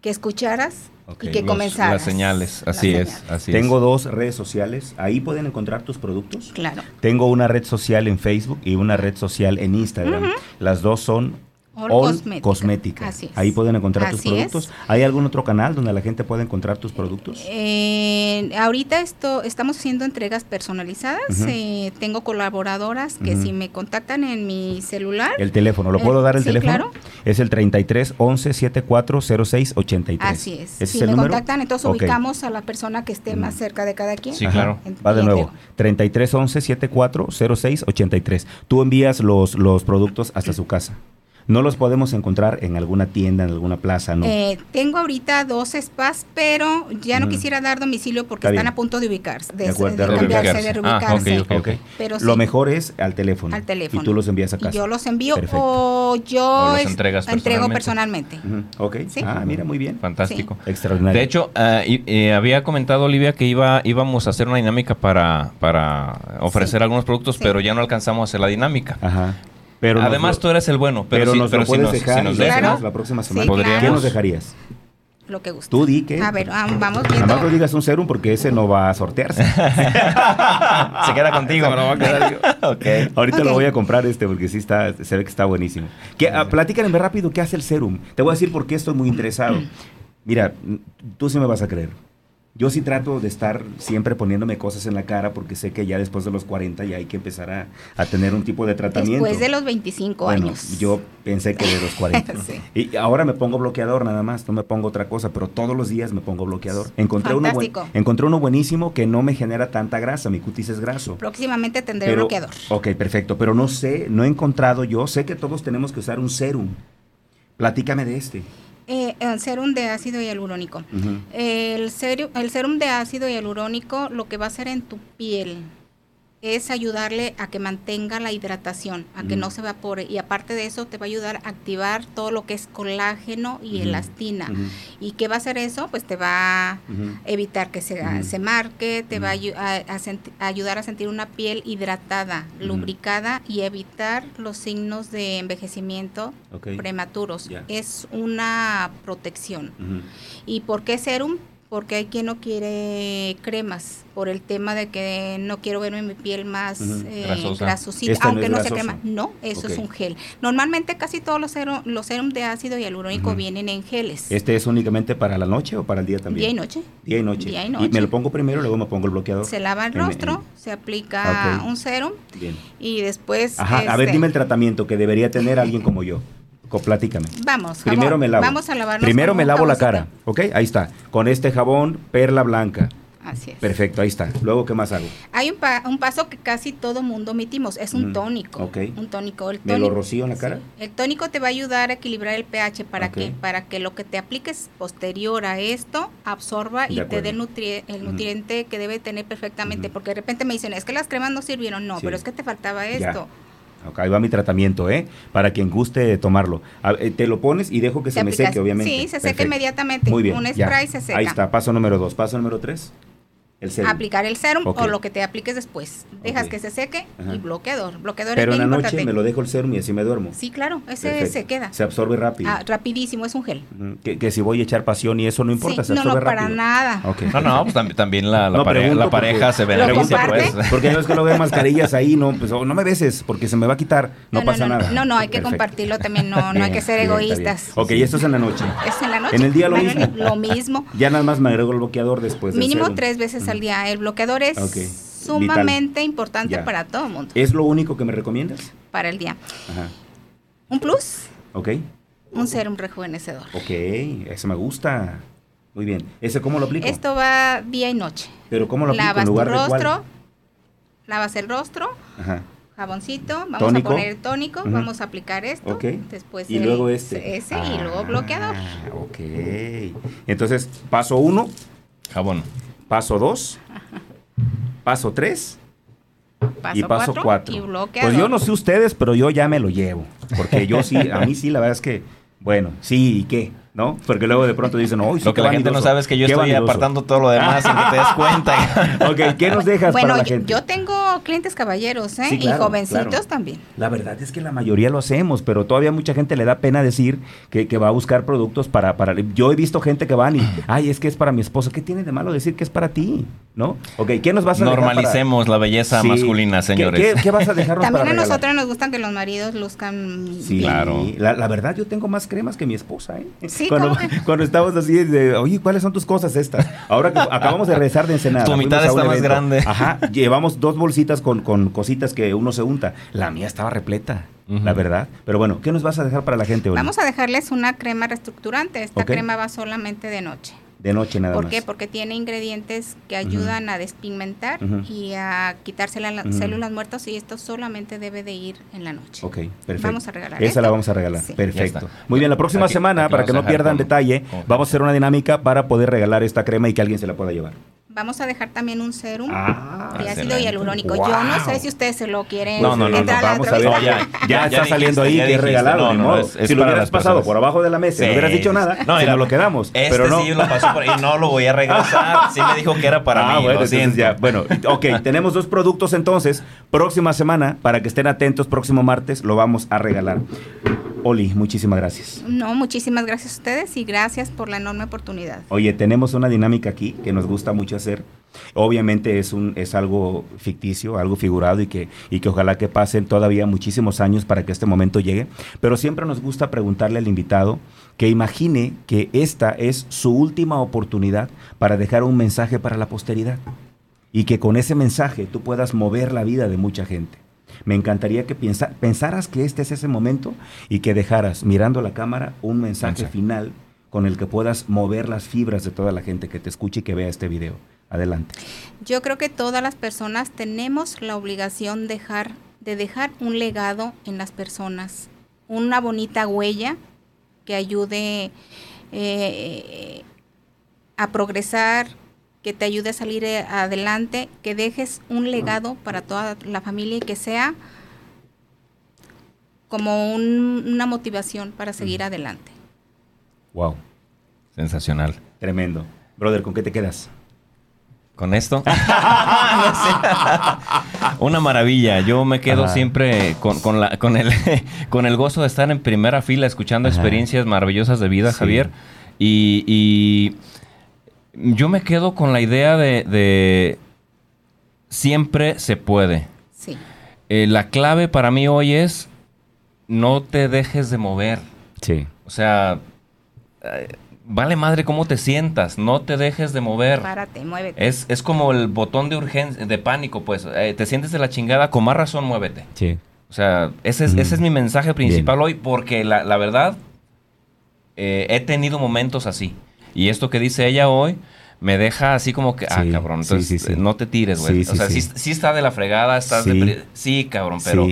que escucharas y que comenzar Las señales, así es. Así Tengo dos redes sociales, ahí pueden encontrar tus productos. Claro. Tengo una red social en Facebook y una red social en Instagram. Las dos son All, Cosmética. Ahí pueden encontrar tus productos. ¿Hay algún otro canal donde la gente pueda encontrar tus productos? Eh, ahorita esto, estamos haciendo entregas personalizadas. Eh, tengo colaboradoras que si me contactan en mi celular. El teléfono, ¿lo puedo dar el teléfono? Claro. Es el 33 11 74 06 83. Así es. si me contactan, entonces ubicamos a la persona que esté más cerca de cada quien. Sí, claro. Va de nuevo. 33 11 74 06 83. Tú envías los, los productos hasta su casa. No los podemos encontrar en alguna tienda, en alguna plaza, ¿no? Eh, tengo ahorita dos spas, pero ya no quisiera dar domicilio porque están a punto de ubicarse, de, cambiarse, de reubicarse. Ah, Pero Lo mejor es al teléfono. Al teléfono. Y tú los envías a casa. yo los envío o yo entrego personalmente. Ok. Ah, mira, muy bien. Fantástico. Extraordinario. De hecho, eh, había comentado Olivia que iba íbamos a hacer una dinámica para, para ofrecer algunos productos, pero ya no alcanzamos a hacer la dinámica. Ajá. Pero Además, tú eres el bueno, pero, nos lo puedes dejar la próxima semana. ¿Qué nos dejarías? Lo que guste. Tú di que. A ver, vamos viendo. Además no digas un serum porque ese no va a sortearse. <laughs> se queda contigo. no va a quedar <laughs> okay. Ahorita lo voy a comprar este porque sí está, se ve que está buenísimo. ¿Qué, uh, platícanme rápido qué hace el serum. Te voy a decir por qué estoy muy interesado. Mira, tú sí me vas a creer. Yo sí trato de estar siempre poniéndome cosas en la cara porque sé que ya después de los 40 ya hay que empezar a, tener un tipo de tratamiento. Después de los 25 años. Yo pensé que de los 40. <laughs> Y ahora me pongo bloqueador nada más, no me pongo otra cosa, pero todos los días me pongo bloqueador. Encontré, uno, encontré uno buenísimo que no me genera tanta grasa, mi cutis es graso. Próximamente tendré bloqueador. Ok, perfecto, pero no sé, no he encontrado yo, sé que todos tenemos que usar un serum. Platícame de este. Eh, el serum de ácido hialurónico. el, serum, el serum de ácido hialurónico lo que va a hacer en tu piel es ayudarle a que mantenga la hidratación, a que no se evapore. Y aparte de eso, te va a ayudar a activar todo lo que es colágeno y elastina. ¿Y qué va a hacer eso? Pues te va a evitar que se, se marque, te va a, ayudar a sentir una piel hidratada, lubricada y evitar los signos de envejecimiento prematuros. Es una protección. ¿Y por qué serum? Porque hay quien no quiere cremas por el tema de que no quiero verme mi piel más eh, grasosita, aunque no, sea crema. No, eso es un gel. Normalmente casi todos los serum, los serum de ácido hialurónico vienen en geles. ¿Este es únicamente para la noche o para el día también? Día y noche. Día y noche. Día y, noche. y me lo pongo primero, luego me pongo el bloqueador. Se lava el rostro, se aplica un serum y después... Ajá, a ver, este dime el tratamiento que debería tener alguien como yo. Platícame. Vamos, primero me lavo. Vamos a lavarnos Primero me lavo la cara, ¿ok? Ahí está. Con este jabón perla blanca. Así es. Perfecto, ahí está. Luego, ¿qué más hago? Hay un, paso que casi todo mundo omitimos, es un tónico. Ok. Un tónico. El ¿Me lo rocío en la cara? El tónico te va a ayudar a equilibrar el pH para que para que lo que te apliques posterior a esto absorba y te dé el, nutriente que debe tener perfectamente. Porque de repente me dicen, es que las cremas no sirvieron. No, pero es que te faltaba esto. Ahí va mi tratamiento, ¿eh? Para quien guste tomarlo. Eh, te lo pones y dejo que se me seque, obviamente. Sí, se seque inmediatamente. Muy bien. Un spray se seca. Ahí está, paso número dos. Paso número tres. Aplicar el serum o lo que te apliques después. Dejas que se seque y bloqueador. Bloqueador Pero en la noche me lo dejo el serum y así me duermo. Sí, claro, ese se queda. Se absorbe rápido. Ah, rapidísimo, es un gel. que, si voy a echar pasión y eso no importa, se absorbe no, no, para nada. No, no, pues también, la, la, la pareja se beneficia pues. Porque no es que lo veo <laughs> mascarillas ahí, no, pues oh, no me beses porque se me va a quitar, no, pasa nada. No, no, hay que compartirlo también, no, no hay que ser egoístas. Ok, y esto es en la noche. Es en la noche. En el día lo mismo. Lo mismo. Ya nada más me agrego el bloqueador después. Mínimo tres veces al día. El bloqueador es sumamente importante para todo el mundo. ¿Es lo único que me recomiendas? Para el día. Un plus. Ok. Un serum rejuvenecedor. Ok, eso me gusta. Muy bien. ¿Ese cómo lo aplico? Esto va día y noche. ¿Pero cómo lo aplico? Lavas tu rostro, lavas el rostro, jaboncito, vamos a poner el tónico, vamos a aplicar esto, okay. después y luego este. ese y luego bloqueador. Ah, ok. Entonces, paso uno. Jabón. Paso 2, paso 3 y paso 4. Pues yo no sé ustedes, pero yo ya me lo llevo. Porque yo sí, a mí sí, la verdad es que, bueno, sí, ¿y qué? ¿No? Porque luego de pronto dicen, oh, Lo que la gente no sabe es que yo estoy apartando todo lo demás sin que te des cuenta. <laughs> ok, ¿qué nos dejas para la gente? Yo tengo clientes caballeros, ¿eh? y jovencitos también. La verdad es que la mayoría lo hacemos, pero todavía mucha gente le da pena decir que, que va a buscar productos para, para... Yo he visto gente que van y, ay, es que es para mi esposo. ¿Qué tiene de malo decir que es para ti? ¿No? Ok, ¿qué nos vas a Normalicemos la belleza masculina, señores. ¿Qué, vas a dejarnos También a nosotros nos gustan que los maridos luzcan Sí, claro. La, la, verdad, yo tengo más cremas que mi esposa, ¿eh? Sí, cuando, <laughs> cuando estábamos así, de, oye, ¿cuáles son tus cosas estas? Ahora que acabamos de regresar de Ensenada. Tu mitad está más grande. Ajá, <laughs> llevamos dos bolsitas con, con cositas que uno se unta. La mía estaba repleta. la verdad. Pero bueno, ¿qué nos vas a dejar para la gente hoy? Vamos a dejarles una crema reestructurante. Esta crema va solamente de noche. De noche nada más. ¿Por qué? Porque tiene ingredientes que ayudan a despigmentar y a quitarse las células muertas y esto solamente debe de ir en la noche. Ok, perfecto. Vamos a regalar Esa la vamos a regalar. Perfecto. Muy bien, la próxima semana, para que no pierdan detalle, vamos a hacer una dinámica para poder regalar esta crema y que alguien se la pueda llevar. Vamos a dejar también un serum ah, de ácido hialurónico. Yo no sé si ustedes se lo quieren. No, no, no, vamos a ver. ya, está saliendo ahí que es regalado. No, si lo hubieras pasado por abajo de la mesa y no hubieras dicho nada, no, nos lo quedamos. Este pero no. sí lo pasó por ahí, no lo voy a regresar. <laughs> Sí me dijo que era para ah, mí. Bueno, ya, bueno, ok, <laughs> tenemos dos productos entonces. Próxima semana, para que estén atentos, próximo martes lo vamos a regalar. Oli, muchísimas gracias. No, muchísimas gracias a ustedes y gracias por la enorme oportunidad. Oye, tenemos una dinámica aquí que nos gusta mucho hacer. Obviamente es, un, es algo ficticio, algo figurado y que, y que ojalá que pasen todavía muchísimos años para que este momento llegue. Pero siempre nos gusta preguntarle al invitado que imagine que esta es su última oportunidad para dejar un mensaje para la posteridad y que con ese mensaje tú puedas mover la vida de mucha gente. Me encantaría que pensaras que este es ese momento y que dejaras, mirando la cámara, un mensaje final con el que puedas mover las fibras de toda la gente que te escuche y que vea este video. Adelante. Yo creo que todas las personas tenemos la obligación dejar, de dejar un legado en las personas, una bonita huella que ayude eh, a progresar, que te ayude a salir eh, adelante, que dejes un legado para toda la familia y que sea como una motivación para seguir adelante. Wow. Sensacional. Tremendo. Brother, ¿con qué te quedas? ¿Con esto? <laughs> <laughs> Una maravilla. Yo me quedo siempre con, la, con, el, <laughs> con el gozo de estar en primera fila escuchando experiencias maravillosas de vida, Javier. y yo me quedo con la idea de, siempre se puede. Sí. Eh, la clave para mí hoy es no te dejes de mover. Sí. O sea, eh, vale madre cómo te sientas, no te dejes de mover. Párate, muévete. Es, es como el botón de urgencia, de pánico, pues. Eh, te sientes de la chingada, con más razón muévete. Sí. O sea, ese es, ese es mi mensaje principal hoy, porque la, la verdad, he tenido momentos así. Y esto que dice ella hoy me deja así como que, ah, cabrón, entonces no te tires, güey. o sea, sí, está de la fregada, estás de... Sí, cabrón, pero,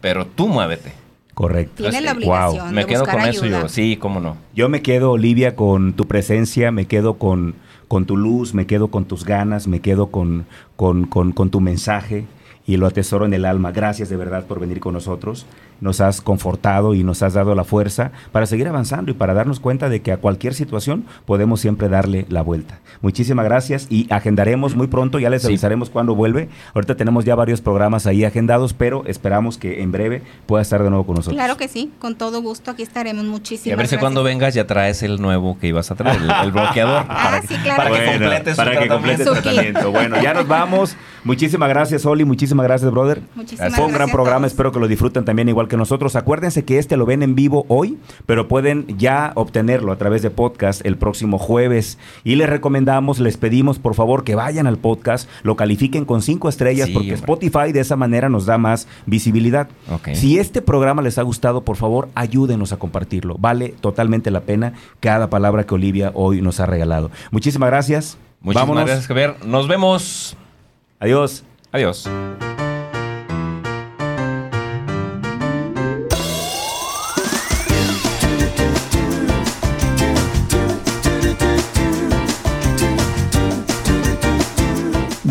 pero tú muévete. Correcto. Tiene la obligación Me quedo con eso yo, sí, cómo no. Yo me quedo, Olivia, con tu presencia, me quedo con, con tu luz, me quedo con tus ganas, me quedo con, con, con, con tu mensaje y lo atesoro en el alma. Gracias de verdad por venir con nosotros nos has confortado y nos has dado la fuerza para seguir avanzando y para darnos cuenta de que a cualquier situación podemos siempre darle la vuelta. Muchísimas gracias y agendaremos muy pronto, ya les avisaremos cuando vuelve. Ahorita tenemos ya varios programas ahí agendados, pero esperamos que en breve pueda estar de nuevo con nosotros. Claro que sí, con todo gusto, aquí estaremos muchísimas Y a ver si cuando vengas ya traes el nuevo que ibas a traer, el, <laughs> bloqueador. ah, sí, claro. Para que complete para que complete el tratamiento. Bueno, ya nos vamos. Muchísimas gracias, Oli. Muchísimas gracias, brother. Muchísimas Fue un gran programa. Espero que lo disfruten también igual que nosotros. Acuérdense que este lo ven en vivo hoy, pero pueden ya obtenerlo a través de podcast el próximo jueves. Y les recomendamos, les pedimos por favor que vayan al podcast, lo califiquen con cinco estrellas, porque Spotify de esa manera nos da más visibilidad. Si este programa les ha gustado, por favor, ayúdenos a compartirlo. Vale totalmente la pena cada palabra que Olivia hoy nos ha regalado. Muchísimas gracias. Muchísimas gracias, Javier. Nos vemos. Adiós. Adiós.